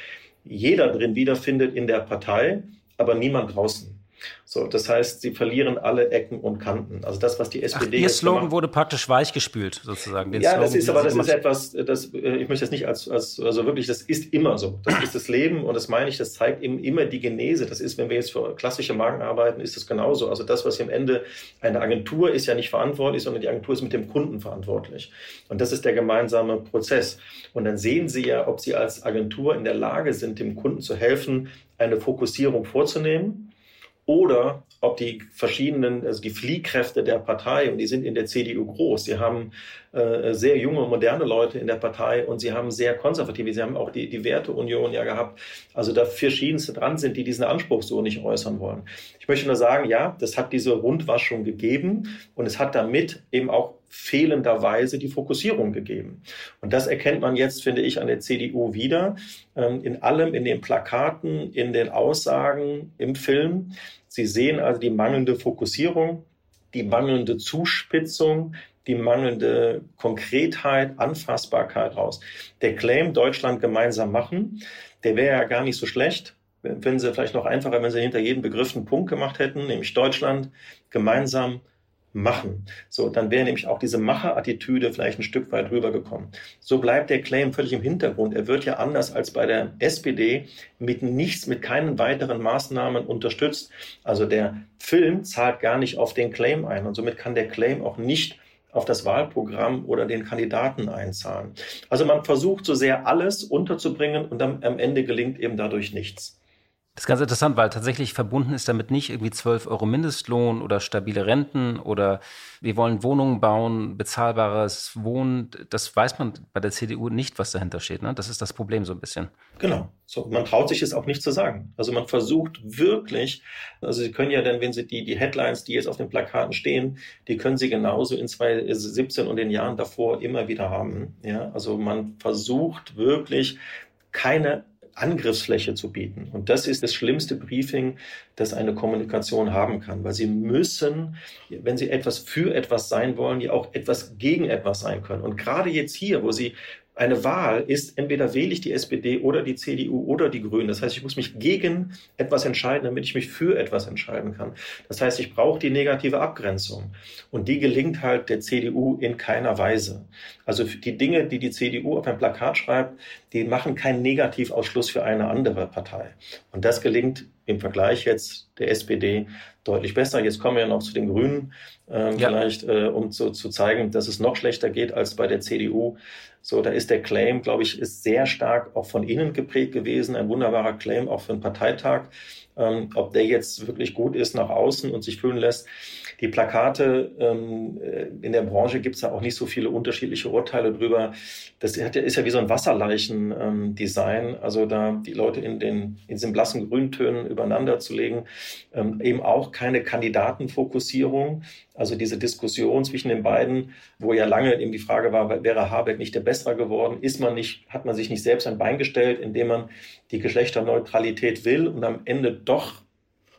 S3: jeder drin wiederfindet in der Partei, aber niemand draußen. So, das heißt, sie verlieren alle Ecken und Kanten. Also das, was die SPD.
S4: Ach, ihr Slogan gemacht, wurde praktisch weichgespült, sozusagen.
S3: Ja, Slogan, das ist aber das ist etwas, das äh, ich möchte das nicht als, als also wirklich, das ist immer so. Das ist das Leben und das meine ich, das zeigt eben immer die Genese. Das ist, wenn wir jetzt für klassische Marken arbeiten, ist das genauso. Also das, was am Ende eine Agentur ist ja nicht verantwortlich, sondern die Agentur ist mit dem Kunden verantwortlich. Und das ist der gemeinsame Prozess. Und dann sehen Sie ja, ob Sie als Agentur in der Lage sind, dem Kunden zu helfen, eine Fokussierung vorzunehmen oder ob die verschiedenen, also die Fliehkräfte der Partei, und die sind in der CDU groß, sie haben äh, sehr junge, moderne Leute in der Partei und sie haben sehr konservative, sie haben auch die, die Werteunion ja gehabt, also da verschiedenste dran sind, die diesen Anspruch so nicht äußern wollen. Ich möchte nur sagen, ja, das hat diese Rundwaschung gegeben und es hat damit eben auch fehlenderweise die Fokussierung gegeben. Und das erkennt man jetzt, finde ich, an der CDU wieder, ähm, in allem, in den Plakaten, in den Aussagen, im Film. Sie sehen also die mangelnde Fokussierung, die mangelnde Zuspitzung, die mangelnde Konkretheit, Anfassbarkeit raus. Der Claim Deutschland gemeinsam machen, der wäre ja gar nicht so schlecht, wenn sie vielleicht noch einfacher, wenn sie hinter jedem Begriff einen Punkt gemacht hätten, nämlich Deutschland gemeinsam. So, dann wäre nämlich auch diese Macherattitüde vielleicht ein Stück weit rübergekommen. So bleibt der Claim völlig im Hintergrund. Er wird ja anders als bei der SPD mit nichts, mit keinen weiteren Maßnahmen unterstützt. Also der Film zahlt gar nicht auf den Claim ein und somit kann der Claim auch nicht auf das Wahlprogramm oder den Kandidaten einzahlen. Also man versucht so sehr alles unterzubringen und am Ende gelingt eben dadurch nichts.
S4: Das ist ganz interessant, weil tatsächlich verbunden ist damit nicht irgendwie 12 Euro Mindestlohn oder stabile Renten oder wir wollen Wohnungen bauen, bezahlbares Wohnen. Das weiß man bei der CDU nicht, was dahinter steht. Ne? Das ist das Problem so ein bisschen.
S3: Genau. So, man traut sich es auch nicht zu sagen. Also man versucht wirklich, also Sie können ja dann, wenn Sie die, die Headlines, die jetzt auf den Plakaten stehen, die können Sie genauso in 2017 und den Jahren davor immer wieder haben. Ja, also man versucht wirklich keine Angriffsfläche zu bieten. Und das ist das schlimmste Briefing, das eine Kommunikation haben kann, weil sie müssen, wenn sie etwas für etwas sein wollen, ja auch etwas gegen etwas sein können. Und gerade jetzt hier, wo sie eine Wahl ist, entweder wähle ich die SPD oder die CDU oder die Grünen. Das heißt, ich muss mich gegen etwas entscheiden, damit ich mich für etwas entscheiden kann. Das heißt, ich brauche die negative Abgrenzung. Und die gelingt halt der CDU in keiner Weise. Also die Dinge, die die CDU auf ein Plakat schreibt, die machen keinen Negativausschluss für eine andere Partei. Und das gelingt im Vergleich jetzt der SPD deutlich besser. Jetzt kommen wir noch zu den Grünen, äh, ja. vielleicht, äh, um zu, zu zeigen, dass es noch schlechter geht als bei der CDU. So, da ist der Claim, glaube ich, ist sehr stark auch von innen geprägt gewesen. Ein wunderbarer Claim auch für einen Parteitag. Ähm, ob der jetzt wirklich gut ist nach außen und sich fühlen lässt. Die Plakate ähm, äh, in der Branche gibt es ja auch nicht so viele unterschiedliche Urteile drüber. Das ist ja wie so ein Wasserleichen-Design. Ähm, also da die Leute in den in diesen blassen Grüntönen übereinander zu legen. Ähm, eben auch keine Kandidatenfokussierung. Also diese Diskussion zwischen den beiden, wo ja lange eben die Frage war, wäre Habeck nicht der Bessere geworden? Ist man nicht, hat man sich nicht selbst ein Bein gestellt, indem man die Geschlechterneutralität will und am Ende doch,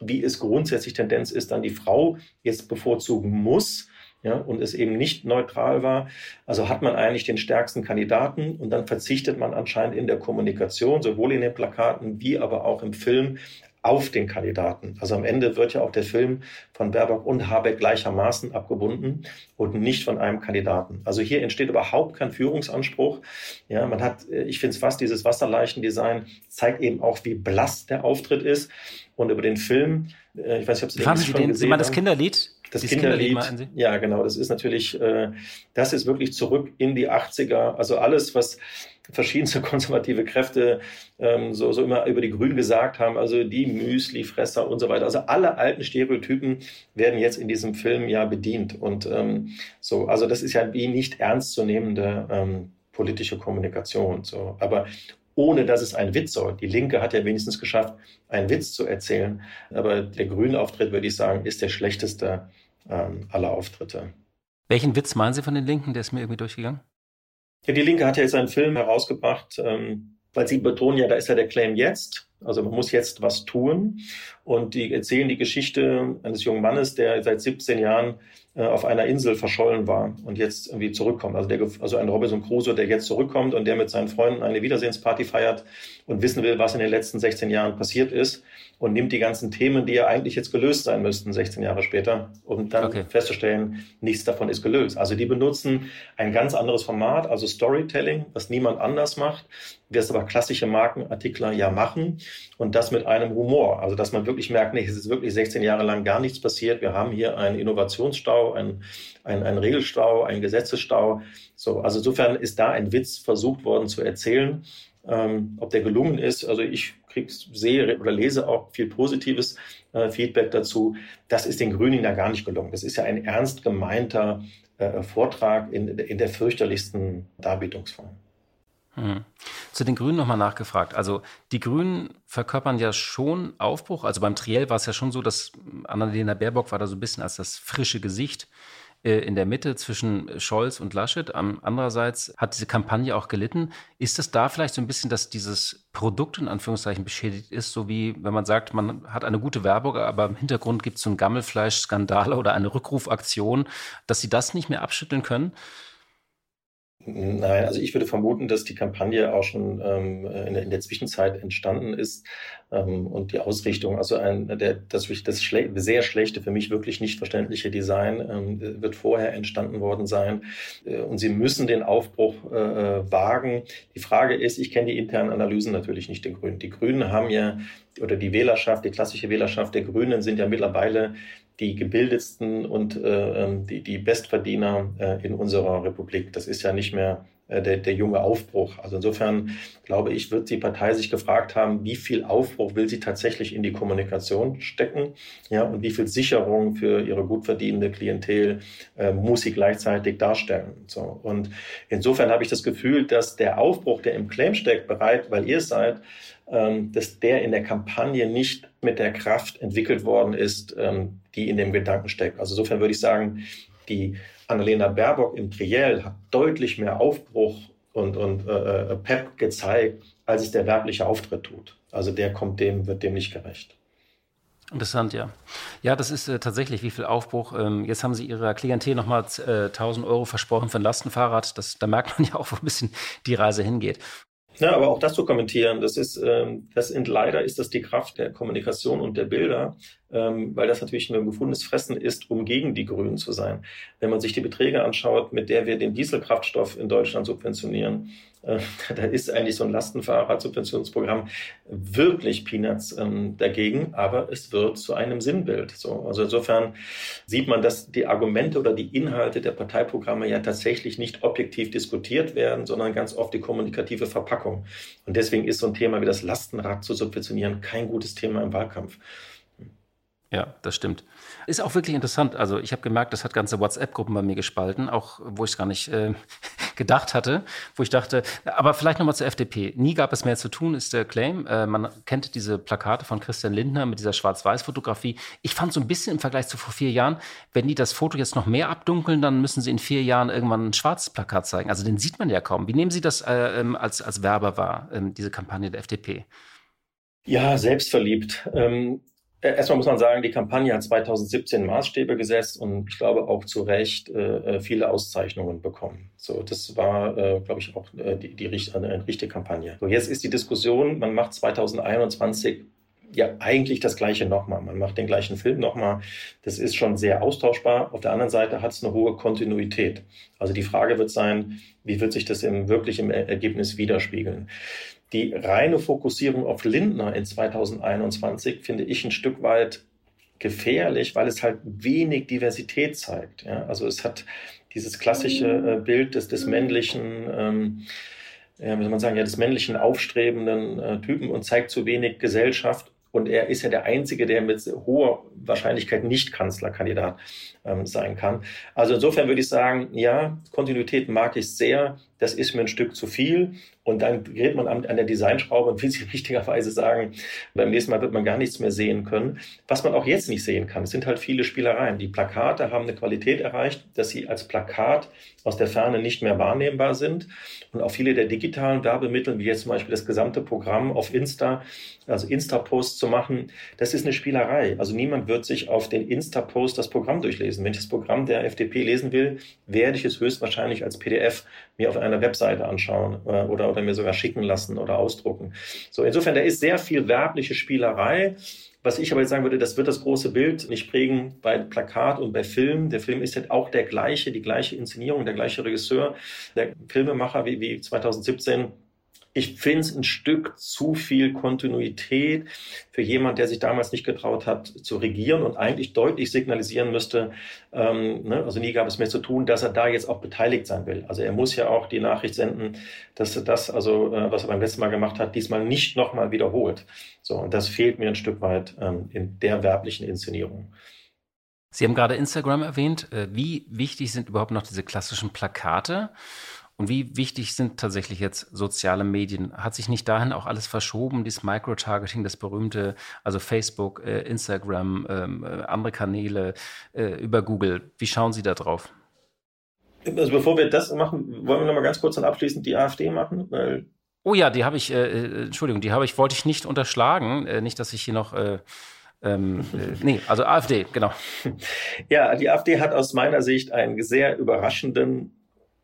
S3: wie es grundsätzlich Tendenz ist, dann die Frau jetzt bevorzugen muss? ja, und es eben nicht neutral war. Also hat man eigentlich den stärksten Kandidaten und dann verzichtet man anscheinend in der Kommunikation, sowohl in den Plakaten wie aber auch im Film, auf den Kandidaten. Also am Ende wird ja auch der Film von Baerbock und Habeck gleichermaßen abgebunden und nicht von einem Kandidaten. Also hier entsteht überhaupt kein Führungsanspruch. Ja, man hat, äh, ich finde es fast dieses Wasserleichendesign zeigt eben auch, wie blass der Auftritt ist. Und über den Film,
S4: äh, ich weiß nicht, ob Sie den schon den, gesehen haben. das Kinderlied?
S3: Das Kinderlied, Kinderlied ja genau, das ist natürlich, äh, das ist wirklich zurück in die 80er. Also alles, was verschiedenste konservative Kräfte ähm, so, so immer über die Grünen gesagt haben, also die Müslifresser und so weiter. Also alle alten Stereotypen werden jetzt in diesem Film ja bedient. Und ähm, so, also das ist ja wie nicht ernstzunehmende ähm, politische Kommunikation. So. Aber ohne dass es ein Witz soll. Die Linke hat ja wenigstens geschafft, einen Witz zu erzählen. Aber der grüne Auftritt, würde ich sagen, ist der schlechteste ähm, aller Auftritte.
S4: Welchen Witz meinen Sie von den Linken? Der ist mir irgendwie durchgegangen.
S3: Ja, die Linke hat ja jetzt einen Film herausgebracht, ähm, weil sie betonen ja, da ist ja der Claim jetzt. Also man muss jetzt was tun. Und die erzählen die Geschichte eines jungen Mannes, der seit 17 Jahren auf einer Insel verschollen war und jetzt irgendwie zurückkommt. Also, der, also ein Robinson Crusoe, der jetzt zurückkommt und der mit seinen Freunden eine Wiedersehensparty feiert und wissen will, was in den letzten 16 Jahren passiert ist und nimmt die ganzen Themen, die ja eigentlich jetzt gelöst sein müssten, 16 Jahre später, um dann okay. festzustellen, nichts davon ist gelöst. Also die benutzen ein ganz anderes Format, also Storytelling, was niemand anders macht, es aber klassische Markenartikler ja machen und das mit einem Humor. Also dass man wirklich merkt, nee, es ist wirklich 16 Jahre lang gar nichts passiert. Wir haben hier einen Innovationsstau, einen, einen, einen Regelstau, einen Gesetzesstau. So, also insofern ist da ein Witz versucht worden zu erzählen. Ähm, ob der gelungen ist, also ich krieg, sehe oder lese auch viel positives äh, Feedback dazu. Das ist den Grünen da gar nicht gelungen. Das ist ja ein ernst gemeinter äh, Vortrag in, in der fürchterlichsten Darbietungsform.
S4: Hm. Zu den Grünen nochmal nachgefragt. Also die Grünen verkörpern ja schon Aufbruch. Also beim Triell war es ja schon so, dass Annalena Baerbock war da so ein bisschen als das frische Gesicht in der Mitte zwischen Scholz und Laschet. Andererseits hat diese Kampagne auch gelitten. Ist es da vielleicht so ein bisschen, dass dieses Produkt in Anführungszeichen beschädigt ist, so wie wenn man sagt, man hat eine gute Werbung, aber im Hintergrund gibt es so einen Gammelfleisch-Skandal oder eine Rückrufaktion, dass sie das nicht mehr abschütteln können?
S3: Nein, also ich würde vermuten, dass die Kampagne auch schon ähm, in, der, in, der, Zwischenzeit entstanden ist ähm, und die Ausrichtung, also ein, der, das, das schle sehr schlechte, für mich wirklich nicht verständliche Design ähm, wird vorher entstanden worden sein äh, und sie müssen den Aufbruch äh, äh, wagen. Die Frage ist, ich kenne die internen Analysen natürlich nicht der Grünen. Die Grünen haben ja oder die Wählerschaft, die klassische Wählerschaft der Grünen sind ja mittlerweile die gebildetsten und äh, ähm, die, die Bestverdiener äh, in unserer Republik. Das ist ja nicht mehr äh, der, der junge Aufbruch. Also insofern glaube ich, wird die Partei sich gefragt haben, wie viel Aufbruch will sie tatsächlich in die Kommunikation stecken, ja, und wie viel Sicherung für ihre gut verdienende Klientel äh, muss sie gleichzeitig darstellen. So und insofern habe ich das Gefühl, dass der Aufbruch, der im Claim steckt, bereit, weil ihr seid, ähm, dass der in der Kampagne nicht mit der Kraft entwickelt worden ist, ähm, die in dem Gedanken steckt. Also insofern würde ich sagen, die Annalena Baerbock im Triell hat deutlich mehr Aufbruch und, und äh, äh, Pep gezeigt, als es der werbliche Auftritt tut. Also der kommt dem, wird dem nicht gerecht.
S4: Interessant, ja. Ja, das ist äh, tatsächlich, wie viel Aufbruch. Ähm, jetzt haben Sie Ihrer Klientel nochmal äh, 1000 Euro versprochen für ein Lastenfahrrad. Das, da merkt man ja auch, wo ein bisschen die Reise hingeht.
S3: Ja, aber auch das zu kommentieren, das ist, ähm, das sind leider ist das die Kraft der Kommunikation und der Bilder, ähm, weil das natürlich ein gefundenes Fressen ist, um gegen die Grünen zu sein. Wenn man sich die Beträge anschaut, mit der wir den Dieselkraftstoff in Deutschland subventionieren, äh, da ist eigentlich so ein Lastenfahrradsubventionsprogramm wirklich Peanuts ähm, dagegen, aber es wird zu einem Sinnbild. So, also insofern sieht man, dass die Argumente oder die Inhalte der Parteiprogramme ja tatsächlich nicht objektiv diskutiert werden, sondern ganz oft die kommunikative Verpackung. Und deswegen ist so ein Thema wie das Lastenrad zu subventionieren kein gutes Thema im Wahlkampf.
S4: Ja, das stimmt. Ist auch wirklich interessant. Also ich habe gemerkt, das hat ganze WhatsApp-Gruppen bei mir gespalten, auch wo ich es gar nicht äh, gedacht hatte, wo ich dachte, aber vielleicht nochmal zur FDP. Nie gab es mehr zu tun, ist der Claim. Äh, man kennt diese Plakate von Christian Lindner mit dieser Schwarz-Weiß-Fotografie. Ich fand so ein bisschen im Vergleich zu vor vier Jahren, wenn die das Foto jetzt noch mehr abdunkeln, dann müssen sie in vier Jahren irgendwann ein schwarzes Plakat zeigen. Also den sieht man ja kaum. Wie nehmen Sie das äh, ähm, als, als Werber wahr, ähm, diese Kampagne der FDP?
S3: Ja, selbstverliebt. Ähm, äh, erstmal muss man sagen, die Kampagne hat 2017 Maßstäbe gesetzt und ich glaube auch zu Recht äh, äh, viele Auszeichnungen bekommen. So, das war, äh, glaube ich, auch äh, die, die, eine richtige Kampagne. So, jetzt ist die Diskussion, man macht 2021 ja eigentlich das Gleiche nochmal. Man macht den gleichen Film nochmal. Das ist schon sehr austauschbar. Auf der anderen Seite hat es eine hohe Kontinuität. Also die Frage wird sein, wie wird sich das im wirklichen Ergebnis widerspiegeln? Die reine Fokussierung auf Lindner in 2021 finde ich ein Stück weit gefährlich, weil es halt wenig Diversität zeigt. Ja? Also es hat dieses klassische äh, Bild des, des männlichen, ähm, ja, wie soll man sagen, ja, des männlichen aufstrebenden äh, Typen und zeigt zu wenig Gesellschaft. Und er ist ja der Einzige, der mit hoher Wahrscheinlichkeit nicht Kanzlerkandidat ähm, sein kann. Also insofern würde ich sagen, ja, Kontinuität mag ich sehr. Das ist mir ein Stück zu viel. Und dann gerät man an, an der Designschraube und will Sie richtigerweise sagen, beim nächsten Mal wird man gar nichts mehr sehen können. Was man auch jetzt nicht sehen kann, es sind halt viele Spielereien. Die Plakate haben eine Qualität erreicht, dass sie als Plakat aus der Ferne nicht mehr wahrnehmbar sind. Und auch viele der digitalen Werbemittel, wie jetzt zum Beispiel das gesamte Programm auf Insta, also Insta-Posts zu machen, das ist eine Spielerei. Also niemand wird sich auf den Insta-Post das Programm durchlesen lesen. Wenn ich das Programm der FDP lesen will, werde ich es höchstwahrscheinlich als PDF mir auf einer Webseite anschauen äh, oder, oder mir sogar schicken lassen oder ausdrucken. So, insofern, da ist sehr viel werbliche Spielerei. Was ich aber jetzt sagen würde, das wird das große Bild nicht prägen bei Plakat und bei Film. Der Film ist jetzt auch der gleiche, die gleiche Inszenierung, der gleiche Regisseur, der Filmemacher wie, wie 2017 ich finde es ein Stück zu viel Kontinuität für jemand, der sich damals nicht getraut hat zu regieren und eigentlich deutlich signalisieren müsste, ähm, ne, also nie gab es mehr zu tun, dass er da jetzt auch beteiligt sein will. Also er muss ja auch die Nachricht senden, dass er das, also äh, was er beim letzten Mal gemacht hat, diesmal nicht nochmal wiederholt. So, und das fehlt mir ein Stück weit ähm, in der werblichen Inszenierung.
S4: Sie haben gerade Instagram erwähnt. Äh, wie wichtig sind überhaupt noch diese klassischen Plakate? Und wie wichtig sind tatsächlich jetzt soziale Medien? Hat sich nicht dahin auch alles verschoben, dieses Microtargeting, das berühmte, also Facebook, äh, Instagram, ähm, äh, andere Kanäle äh, über Google? Wie schauen Sie da drauf?
S3: Also bevor wir das machen, wollen wir noch mal ganz kurz dann abschließend die AfD machen, weil
S4: Oh ja, die habe ich, äh, äh, Entschuldigung, die habe ich, wollte ich nicht unterschlagen. Äh, nicht, dass ich hier noch äh, ähm, äh, nee, also AfD, genau.
S3: Ja, die AfD hat aus meiner Sicht einen sehr überraschenden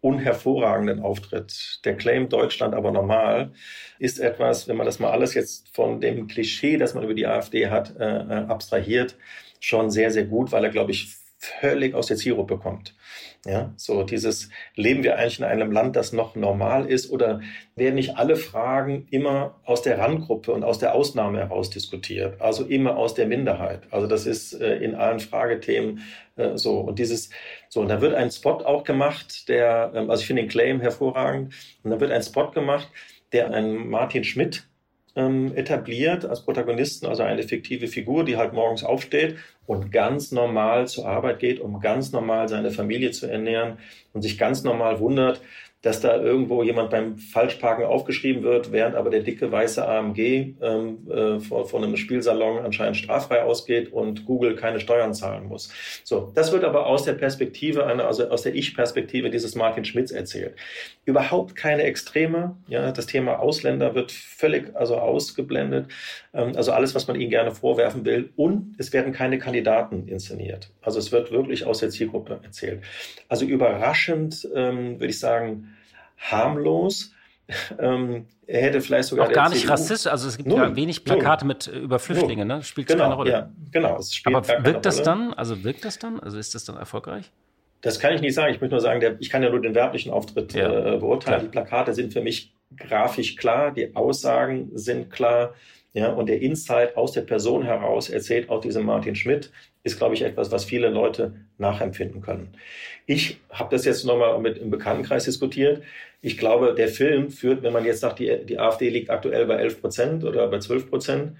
S3: unhervorragenden Auftritt. Der Claim Deutschland aber normal ist etwas, wenn man das mal alles jetzt von dem Klischee, das man über die AfD hat, äh, äh, abstrahiert, schon sehr, sehr gut, weil er, glaube ich, völlig aus der Zielgruppe kommt. Ja, so dieses, leben wir eigentlich in einem Land, das noch normal ist oder werden nicht alle Fragen immer aus der Randgruppe und aus der Ausnahme heraus diskutiert, also immer aus der Minderheit. Also das ist äh, in allen Fragethemen äh, so. Und dieses, so, und da wird ein Spot auch gemacht, der, ähm, also ich finde den Claim hervorragend, und da wird ein Spot gemacht, der einen Martin Schmidt ähm, etabliert als Protagonisten, also eine fiktive Figur, die halt morgens aufsteht und ganz normal zur Arbeit geht, um ganz normal seine Familie zu ernähren und sich ganz normal wundert, dass da irgendwo jemand beim Falschparken aufgeschrieben wird, während aber der dicke weiße AMG ähm, äh, vor, vor einem Spielsalon anscheinend straffrei ausgeht und Google keine Steuern zahlen muss. So, das wird aber aus der Perspektive, einer, also aus der Ich-Perspektive dieses Martin Schmitz erzählt. Überhaupt keine Extreme. Ja, das Thema Ausländer wird völlig also ausgeblendet. Ähm, also alles, was man ihnen gerne vorwerfen will. Und es werden keine Kandidaten inszeniert. Also es wird wirklich aus der Zielgruppe erzählt. Also überraschend, ähm, würde ich sagen, harmlos.
S4: Ähm, er hätte vielleicht sogar. Auch gar nicht CDU rassistisch, also es gibt null, ja wenig Plakate null, mit äh, über Flüchtlinge, null. ne? Spielt genau, keine Rolle. Ja,
S3: genau.
S4: Aber wirkt das Rolle. dann? Also wirkt das dann? Also ist das dann erfolgreich?
S3: Das kann ich nicht sagen. Ich möchte nur sagen, der, ich kann ja nur den werblichen Auftritt ja, äh, beurteilen. Klar. Die Plakate sind für mich grafisch klar, die Aussagen sind klar. Ja, und der Insight aus der Person heraus erzählt auch diesem Martin Schmidt, ist, glaube ich, etwas, was viele Leute nachempfinden können. Ich habe das jetzt nochmal mit im Bekanntenkreis diskutiert. Ich glaube, der Film führt, wenn man jetzt sagt, die, die AfD liegt aktuell bei 11 Prozent oder bei 12 Prozent,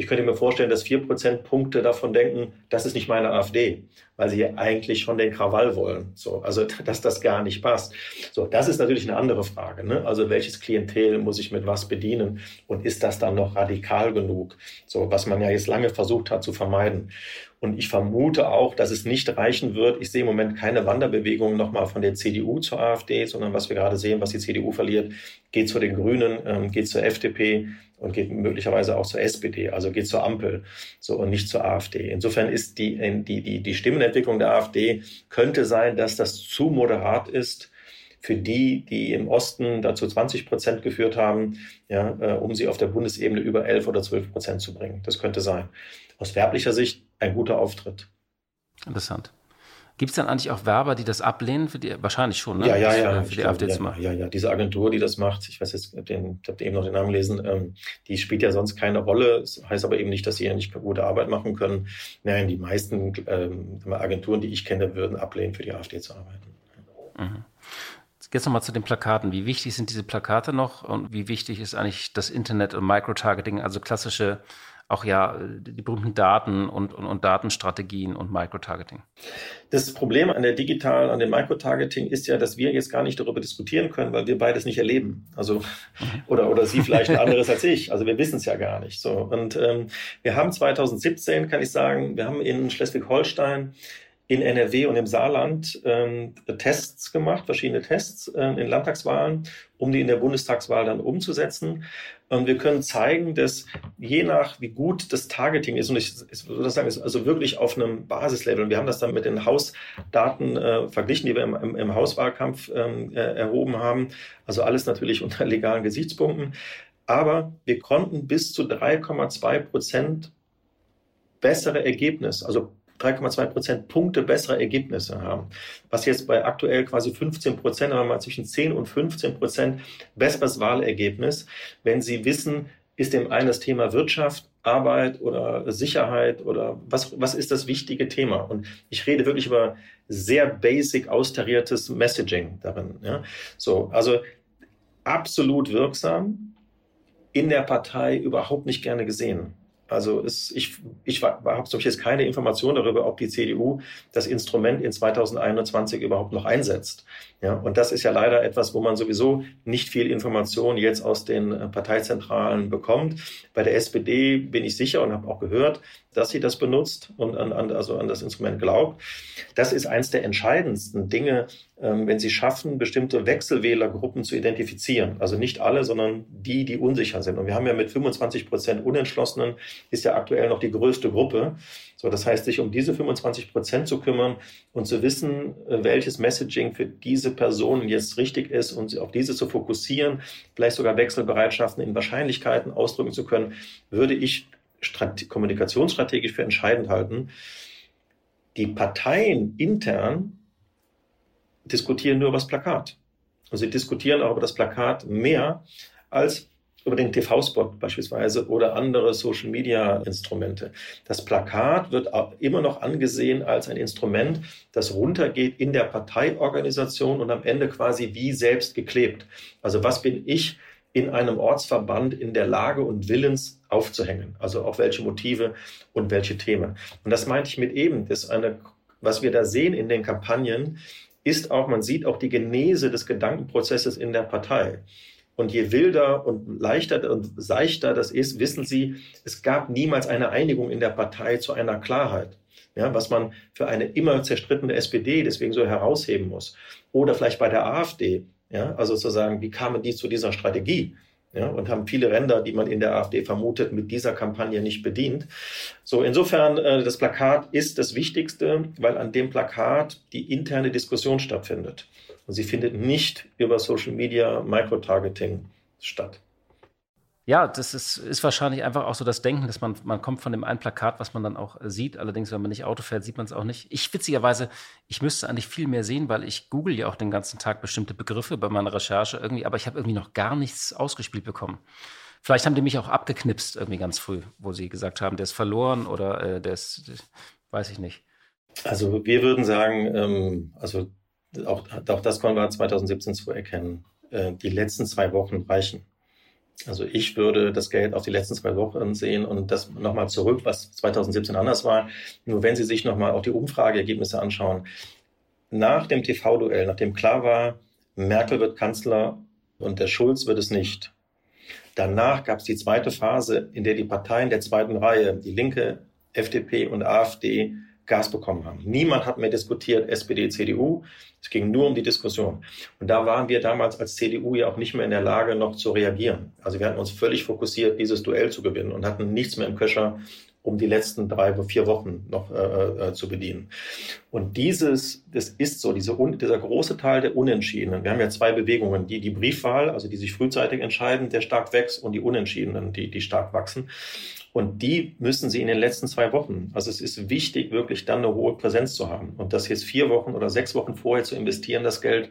S3: ich könnte mir vorstellen, dass vier Prozentpunkte davon denken, das ist nicht meine AfD, weil sie eigentlich schon den Krawall wollen. So, also, dass das gar nicht passt. So, das ist natürlich eine andere Frage. Ne? Also, welches Klientel muss ich mit was bedienen? Und ist das dann noch radikal genug? So, was man ja jetzt lange versucht hat zu vermeiden. Und ich vermute auch, dass es nicht reichen wird. Ich sehe im Moment keine Wanderbewegung nochmal von der CDU zur AfD, sondern was wir gerade sehen, was die CDU verliert, geht zu den Grünen, ähm, geht zur FDP und geht möglicherweise auch zur SPD, also geht zur Ampel so und nicht zur AfD. Insofern ist die, die, die, die Stimmenentwicklung der AfD könnte sein, dass das zu moderat ist für die, die im Osten dazu 20 Prozent geführt haben, ja, äh, um sie auf der Bundesebene über 11 oder 12 Prozent zu bringen. Das könnte sein. Aus werblicher Sicht ein guter Auftritt.
S4: Interessant. Gibt es dann eigentlich auch Werber, die das ablehnen? Für die, wahrscheinlich schon,
S3: ne? Ja, ja, ja. Für, die AfD ja, zu machen. Ja, ja, diese Agentur, die das macht, ich weiß jetzt, den, ich habe eben noch den Namen gelesen, ähm, die spielt ja sonst keine Rolle. Das heißt aber eben nicht, dass sie ja nicht gute Arbeit machen können. Nein, die meisten ähm, Agenturen, die ich kenne, würden ablehnen, für die AfD zu arbeiten.
S4: Mhm. Jetzt nochmal zu den Plakaten. Wie wichtig sind diese Plakate noch und wie wichtig ist eigentlich das Internet und Microtargeting, also klassische auch ja die berühmten Daten und, und, und Datenstrategien und Microtargeting.
S3: Das Problem an der Digital, an dem Microtargeting ist ja, dass wir jetzt gar nicht darüber diskutieren können, weil wir beides nicht erleben. Also oder oder Sie vielleicht ein anderes als ich. Also wir wissen es ja gar nicht. So und ähm, wir haben 2017, kann ich sagen, wir haben in Schleswig-Holstein in NRW und im Saarland ähm, Tests gemacht, verschiedene Tests äh, in Landtagswahlen, um die in der Bundestagswahl dann umzusetzen. Und wir können zeigen, dass je nach wie gut das Targeting ist, und ich, ich würde sagen, ist also wirklich auf einem Basislevel. Und wir haben das dann mit den Hausdaten äh, verglichen, die wir im, im, im Hauswahlkampf ähm, äh, erhoben haben. Also alles natürlich unter legalen Gesichtspunkten. Aber wir konnten bis zu 3,2 Prozent bessere Ergebnisse, also 3,2 Prozent Punkte bessere Ergebnisse haben. Was jetzt bei aktuell quasi 15 Prozent, aber mal zwischen 10 und 15 Prozent besseres Wahlergebnis, wenn Sie wissen, ist dem einen das Thema Wirtschaft, Arbeit oder Sicherheit oder was, was ist das wichtige Thema? Und ich rede wirklich über sehr basic austariertes Messaging darin. Ja? So, also absolut wirksam, in der Partei überhaupt nicht gerne gesehen. Also es, ich, ich habe jetzt keine Information darüber, ob die CDU das Instrument in 2021 überhaupt noch einsetzt. Ja, und das ist ja leider etwas, wo man sowieso nicht viel Information jetzt aus den äh, Parteizentralen bekommt. Bei der SPD bin ich sicher und habe auch gehört, dass sie das benutzt und an, an, also an das Instrument glaubt. Das ist eins der entscheidendsten Dinge, ähm, wenn sie schaffen, bestimmte Wechselwählergruppen zu identifizieren. Also nicht alle, sondern die, die unsicher sind. Und wir haben ja mit 25 Prozent Unentschlossenen, ist ja aktuell noch die größte Gruppe. So, das heißt, sich um diese 25 Prozent zu kümmern und zu wissen, äh, welches Messaging für diese Personen jetzt richtig ist und auf diese zu fokussieren, vielleicht sogar Wechselbereitschaften in Wahrscheinlichkeiten ausdrücken zu können, würde ich kommunikationsstrategisch für entscheidend halten. Die Parteien intern diskutieren nur über das Plakat. Und sie diskutieren auch über das Plakat mehr als über den TV-Spot beispielsweise oder andere Social-Media-Instrumente. Das Plakat wird immer noch angesehen als ein Instrument, das runtergeht in der Parteiorganisation und am Ende quasi wie selbst geklebt. Also was bin ich in einem Ortsverband in der Lage und Willens aufzuhängen? Also auch welche Motive und welche Themen. Und das meinte ich mit eben, dass eine, was wir da sehen in den Kampagnen, ist auch, man sieht auch die Genese des Gedankenprozesses in der Partei. Und je wilder und leichter und seichter das ist, wissen Sie, es gab niemals eine Einigung in der Partei zu einer Klarheit. Ja, was man für eine immer zerstrittene SPD deswegen so herausheben muss. Oder vielleicht bei der AfD. Ja, also zu sagen, wie kamen die zu dieser Strategie? Ja, und haben viele Ränder, die man in der AfD vermutet, mit dieser Kampagne nicht bedient. So, insofern, äh, das Plakat ist das Wichtigste, weil an dem Plakat die interne Diskussion stattfindet. Und sie findet nicht über Social Media Microtargeting statt.
S4: Ja, das ist, ist wahrscheinlich einfach auch so das Denken, dass man, man kommt von dem einen Plakat, was man dann auch äh, sieht. Allerdings, wenn man nicht Auto fährt, sieht man es auch nicht. Ich witzigerweise, ich müsste eigentlich viel mehr sehen, weil ich google ja auch den ganzen Tag bestimmte Begriffe bei meiner Recherche irgendwie, aber ich habe irgendwie noch gar nichts ausgespielt bekommen. Vielleicht haben die mich auch abgeknipst irgendwie ganz früh, wo sie gesagt haben, der ist verloren oder äh, der ist, der, weiß ich nicht.
S3: Also wir würden sagen, ähm, also auch, auch das konnten wir 2017 zu erkennen. Äh, die letzten zwei Wochen reichen. Also ich würde das Geld auf die letzten zwei Wochen sehen und das nochmal zurück, was 2017 anders war. Nur wenn Sie sich nochmal auch die Umfrageergebnisse anschauen, nach dem TV-Duell, nachdem klar war, Merkel wird Kanzler und der Schulz wird es nicht. Danach gab es die zweite Phase, in der die Parteien der zweiten Reihe, die Linke, FDP und AfD, Gas bekommen haben. Niemand hat mehr diskutiert SPD, CDU. Es ging nur um die Diskussion. Und da waren wir damals als CDU ja auch nicht mehr in der Lage, noch zu reagieren. Also wir hatten uns völlig fokussiert, dieses Duell zu gewinnen und hatten nichts mehr im Köcher, um die letzten drei, vier Wochen noch äh, äh, zu bedienen. Und dieses, das ist so, diese, dieser große Teil der Unentschiedenen. Wir haben ja zwei Bewegungen, die, die Briefwahl, also die sich frühzeitig entscheiden, der stark wächst und die Unentschiedenen, die, die stark wachsen. Und die müssen sie in den letzten zwei Wochen. Also es ist wichtig, wirklich dann eine hohe Präsenz zu haben. Und das jetzt vier Wochen oder sechs Wochen vorher zu investieren, das Geld,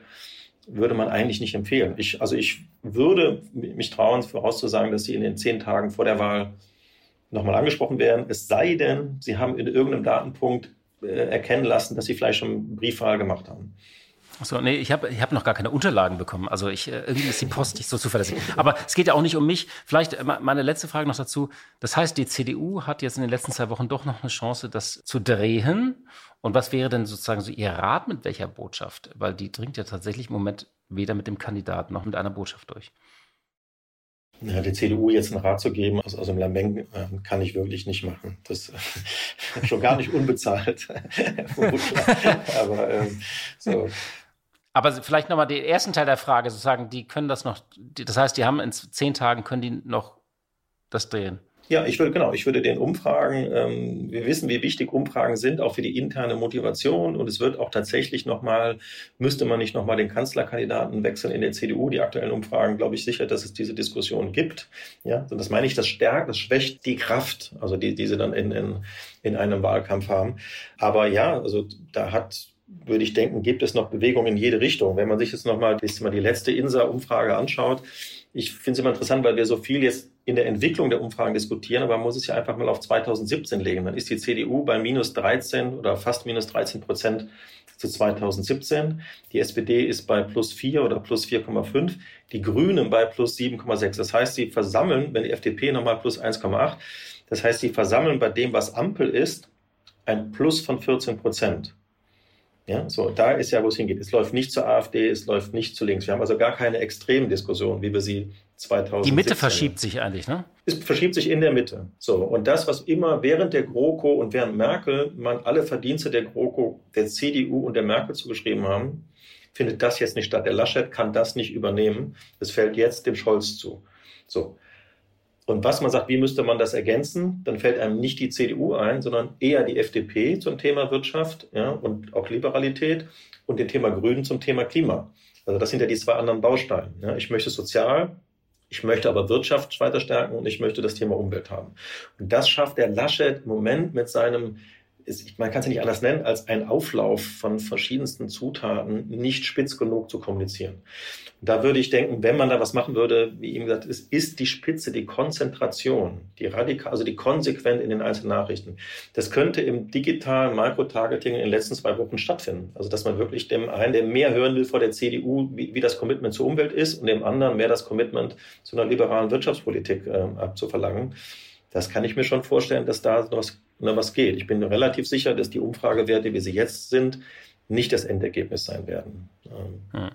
S3: würde man eigentlich nicht empfehlen. Ich, also ich würde mich trauen, vorauszusagen, dass sie in den zehn Tagen vor der Wahl nochmal angesprochen werden. Es sei denn, sie haben in irgendeinem Datenpunkt äh, erkennen lassen, dass sie vielleicht schon Briefwahl gemacht haben.
S4: Achso, nee, ich habe ich hab noch gar keine Unterlagen bekommen. Also ich, äh, irgendwie ist die Post nicht so zuverlässig. Aber es geht ja auch nicht um mich. Vielleicht äh, meine letzte Frage noch dazu. Das heißt, die CDU hat jetzt in den letzten zwei Wochen doch noch eine Chance, das zu drehen. Und was wäre denn sozusagen so Ihr Rat mit welcher Botschaft? Weil die dringt ja tatsächlich im Moment weder mit dem Kandidaten noch mit einer Botschaft durch.
S3: Ja, der CDU jetzt einen Rat zu geben aus, aus dem Lameng äh, kann ich wirklich nicht machen. Das schon gar nicht unbezahlt.
S4: Aber ähm, so. Aber vielleicht nochmal den ersten Teil der Frage, sozusagen, die können das noch, das heißt, die haben in zehn Tagen, können die noch das drehen?
S3: Ja, ich würde, genau, ich würde den Umfragen, ähm, wir wissen, wie wichtig Umfragen sind, auch für die interne Motivation. Und es wird auch tatsächlich nochmal, müsste man nicht nochmal den Kanzlerkandidaten wechseln in der CDU. Die aktuellen Umfragen, glaube ich, sicher, dass es diese Diskussion gibt. Ja, und das meine ich, das stärkt, das schwächt die Kraft, also die, die sie dann in, in, in einem Wahlkampf haben. Aber ja, also da hat würde ich denken, gibt es noch Bewegung in jede Richtung. Wenn man sich jetzt nochmal mal die letzte INSA-Umfrage anschaut, ich finde es immer interessant, weil wir so viel jetzt in der Entwicklung der Umfragen diskutieren, aber man muss es ja einfach mal auf 2017 legen. Dann ist die CDU bei minus 13 oder fast minus 13 Prozent zu 2017. Die SPD ist bei plus 4 oder plus 4,5. Die Grünen bei plus 7,6. Das heißt, sie versammeln, wenn die FDP nochmal plus 1,8, das heißt, sie versammeln bei dem, was Ampel ist, ein Plus von 14 Prozent. Ja, so, da ist ja, wo es hingeht. Es läuft nicht zur AfD, es läuft nicht zu links. Wir haben also gar keine Extremdiskussion, wie wir sie 2000
S4: Die Mitte verschiebt sich eigentlich, ne?
S3: Es verschiebt sich in der Mitte. So. Und das, was immer während der GroKo und während Merkel man alle Verdienste der GroKo, der CDU und der Merkel zugeschrieben haben, findet das jetzt nicht statt. Der Laschet kann das nicht übernehmen. Es fällt jetzt dem Scholz zu. So. Und was man sagt, wie müsste man das ergänzen, dann fällt einem nicht die CDU ein, sondern eher die FDP zum Thema Wirtschaft ja, und auch Liberalität und den Thema Grünen zum Thema Klima. Also das sind ja die zwei anderen Bausteine. Ja. Ich möchte sozial, ich möchte aber Wirtschaft weiter stärken und ich möchte das Thema Umwelt haben. Und das schafft der Laschet im Moment mit seinem man kann es ja nicht anders nennen, als ein Auflauf von verschiedensten Zutaten nicht spitz genug zu kommunizieren. Da würde ich denken, wenn man da was machen würde, wie eben gesagt, es ist die Spitze, die Konzentration, die radikal, also die konsequent in den einzelnen Nachrichten. Das könnte im digitalen Microtargeting in den letzten zwei Wochen stattfinden. Also, dass man wirklich dem einen, der mehr hören will vor der CDU, wie, wie das Commitment zur Umwelt ist und dem anderen mehr das Commitment zu einer liberalen Wirtschaftspolitik äh, abzuverlangen. Das kann ich mir schon vorstellen, dass da noch was, noch was geht. Ich bin relativ sicher, dass die Umfragewerte, wie sie jetzt sind, nicht das Endergebnis sein werden.
S4: Hm.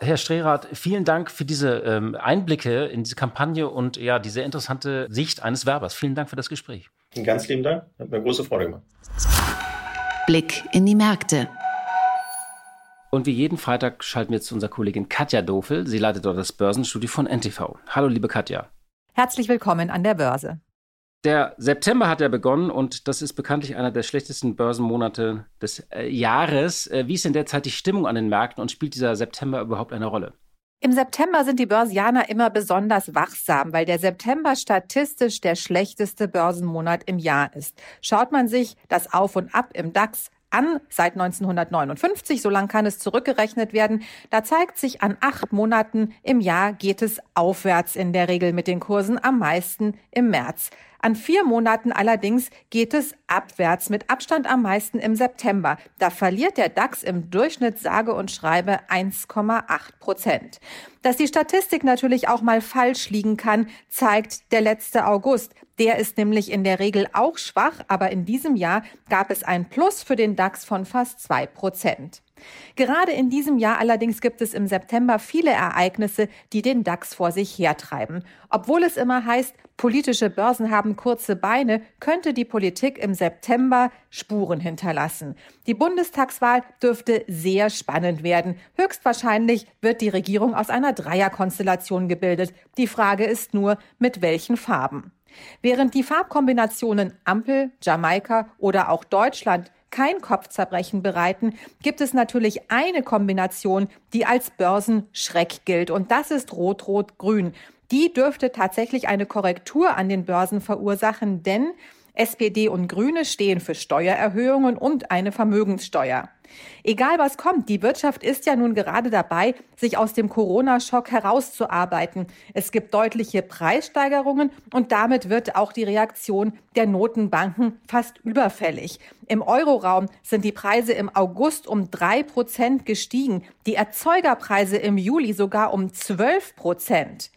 S4: Herr Strehrath, vielen Dank für diese ähm, Einblicke in diese Kampagne und ja, diese interessante Sicht eines Werbers. Vielen Dank für das Gespräch.
S3: Ganz lieben Dank. Hat mir große Freude gemacht.
S2: Blick in die Märkte.
S4: Und wie jeden Freitag schalten wir zu unserer Kollegin Katja Dofel. Sie leitet dort das Börsenstudio von NTV. Hallo, liebe Katja.
S1: Herzlich willkommen an der Börse.
S4: Der September hat ja begonnen und das ist bekanntlich einer der schlechtesten Börsenmonate des äh, Jahres. Äh, wie ist denn derzeit die Stimmung an den Märkten und spielt dieser September überhaupt eine Rolle?
S1: Im September sind die Börsianer immer besonders wachsam, weil der September statistisch der schlechteste Börsenmonat im Jahr ist. Schaut man sich das Auf und Ab im DAX an, seit 1959, so lang kann es zurückgerechnet werden. Da zeigt sich, an acht Monaten im Jahr geht es aufwärts in der Regel mit den Kursen, am meisten im März. An vier Monaten allerdings geht es abwärts, mit Abstand am meisten im September. Da verliert der DAX im Durchschnitt sage und schreibe 1,8 Prozent. Dass die Statistik natürlich auch mal falsch liegen kann, zeigt der letzte August. Der ist nämlich in der Regel auch schwach, aber in diesem Jahr gab es ein Plus für den DAX von fast zwei Prozent. Gerade in diesem Jahr allerdings gibt es im September viele Ereignisse, die den DAX vor sich hertreiben. Obwohl es immer heißt, politische Börsen haben kurze Beine, könnte die Politik im September Spuren hinterlassen. Die Bundestagswahl dürfte sehr spannend werden. Höchstwahrscheinlich wird die Regierung aus einer Dreierkonstellation gebildet. Die Frage ist nur, mit welchen Farben. Während die Farbkombinationen Ampel, Jamaika oder auch Deutschland kein Kopfzerbrechen bereiten, gibt es natürlich eine Kombination, die als Börsenschreck gilt. Und das ist Rot-Rot-Grün. Die dürfte tatsächlich eine Korrektur an den Börsen verursachen, denn SPD und Grüne stehen für Steuererhöhungen und eine Vermögenssteuer. Egal was kommt, die Wirtschaft ist ja nun gerade dabei, sich aus dem Corona-Schock herauszuarbeiten. Es gibt deutliche Preissteigerungen und damit wird auch die Reaktion der Notenbanken fast überfällig. Im Euroraum sind die Preise im August um drei Prozent gestiegen, die Erzeugerpreise im Juli sogar um zwölf Prozent.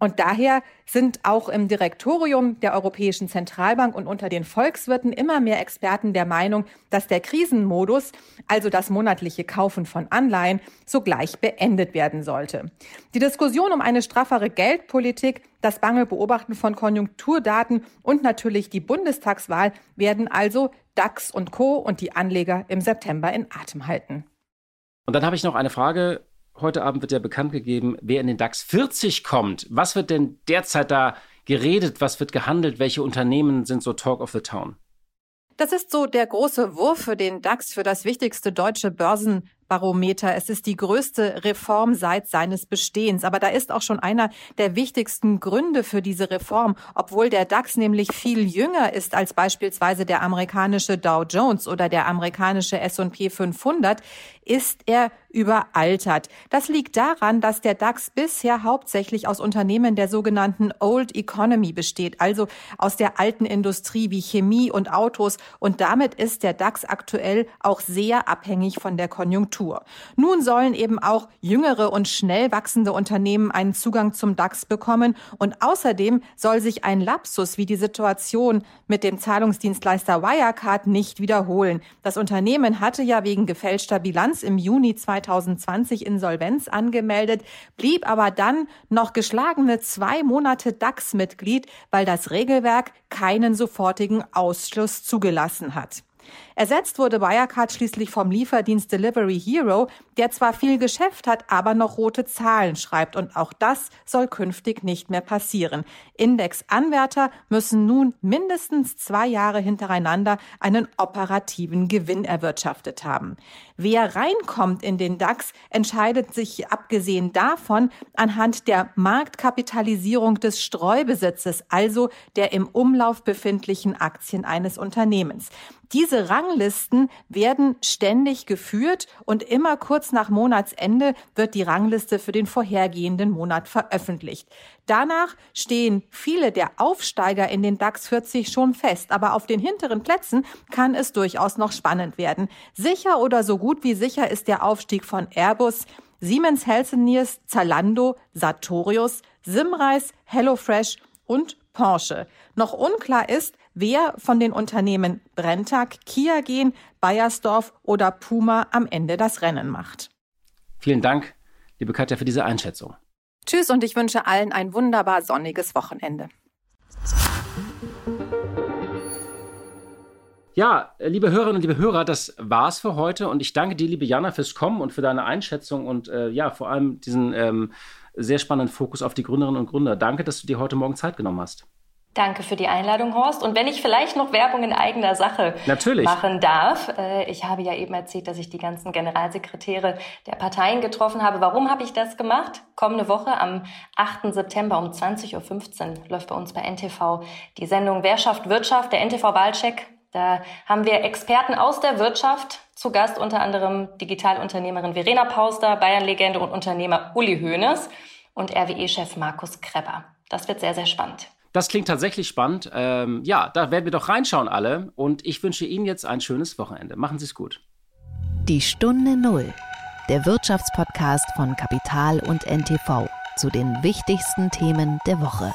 S1: Und daher sind auch im Direktorium der Europäischen Zentralbank und unter den Volkswirten immer mehr Experten der Meinung, dass der Krisenmodus, also das monatliche Kaufen von Anleihen, sogleich beendet werden sollte. Die Diskussion um eine straffere Geldpolitik, das bange Beobachten von Konjunkturdaten und natürlich die Bundestagswahl werden also DAX und Co. und die Anleger im September in Atem halten.
S4: Und dann habe ich noch eine Frage Heute Abend wird ja bekannt gegeben, wer in den DAX 40 kommt. Was wird denn derzeit da geredet? Was wird gehandelt? Welche Unternehmen sind so Talk of the Town?
S1: Das ist so der große Wurf für den DAX, für das wichtigste deutsche Börsen Barometer. Es ist die größte Reform seit seines Bestehens. Aber da ist auch schon einer der wichtigsten Gründe für diese Reform. Obwohl der DAX nämlich viel jünger ist als beispielsweise der amerikanische Dow Jones oder der amerikanische S&P 500, ist er überaltert. Das liegt daran, dass der DAX bisher hauptsächlich aus Unternehmen der sogenannten Old Economy besteht, also aus der alten Industrie wie Chemie und Autos. Und damit ist der DAX aktuell auch sehr abhängig von der Konjunktur. Struktur. Nun sollen eben auch jüngere und schnell wachsende Unternehmen einen Zugang zum DAX bekommen und außerdem soll sich ein Lapsus wie die Situation mit dem Zahlungsdienstleister Wirecard nicht wiederholen. Das Unternehmen hatte ja wegen gefälschter Bilanz im Juni 2020 Insolvenz angemeldet, blieb aber dann noch geschlagene zwei Monate DAX-Mitglied, weil das Regelwerk keinen sofortigen Ausschluss zugelassen hat. Ersetzt wurde Wirecard schließlich vom Lieferdienst Delivery Hero, der zwar viel Geschäft hat, aber noch rote Zahlen schreibt. Und auch das soll künftig nicht mehr passieren. Index-Anwärter müssen nun mindestens zwei Jahre hintereinander einen operativen Gewinn erwirtschaftet haben. Wer reinkommt in den DAX, entscheidet sich abgesehen davon anhand der Marktkapitalisierung des Streubesitzes, also der im Umlauf befindlichen Aktien eines Unternehmens. Diese Ranglisten werden ständig geführt und immer kurz nach Monatsende wird die Rangliste für den vorhergehenden Monat veröffentlicht. Danach stehen viele der Aufsteiger in den DAX 40 schon fest, aber auf den hinteren Plätzen kann es durchaus noch spannend werden. Sicher oder so gut wie sicher ist der Aufstieg von Airbus, Siemens Healthineers, Zalando, Sartorius, Simreis, HelloFresh und Porsche. Noch unklar ist, wer von den Unternehmen Brenntag, Kia gehen, Bayersdorf oder Puma am Ende das Rennen macht.
S4: Vielen Dank, liebe Katja, für diese Einschätzung.
S1: Tschüss und ich wünsche allen ein wunderbar sonniges Wochenende.
S4: Ja, liebe Hörerinnen und liebe Hörer, das war's für heute und ich danke dir, liebe Jana, fürs Kommen und für deine Einschätzung und äh, ja, vor allem diesen ähm, sehr spannenden Fokus auf die Gründerinnen und Gründer. Danke, dass du dir heute Morgen Zeit genommen hast.
S5: Danke für die Einladung, Horst. Und wenn ich vielleicht noch Werbung in eigener Sache
S4: Natürlich.
S5: machen darf. Äh, ich habe ja eben erzählt, dass ich die ganzen Generalsekretäre der Parteien getroffen habe. Warum habe ich das gemacht? Kommende Woche am 8. September um 20.15 Uhr läuft bei uns bei NTV die Sendung Wer schafft Wirtschaft, der NTV-Wahlcheck. Da haben wir Experten aus der Wirtschaft zu Gast, unter anderem Digitalunternehmerin Verena Pauster, Bayern-Legende und Unternehmer Uli Hoeneß und RWE-Chef Markus Krepper. Das wird sehr, sehr spannend.
S4: Das klingt tatsächlich spannend. Ähm, ja, da werden wir doch reinschauen alle. Und ich wünsche Ihnen jetzt ein schönes Wochenende. Machen Sie es gut.
S2: Die Stunde Null. Der Wirtschaftspodcast von Kapital und NTV zu den wichtigsten Themen der Woche.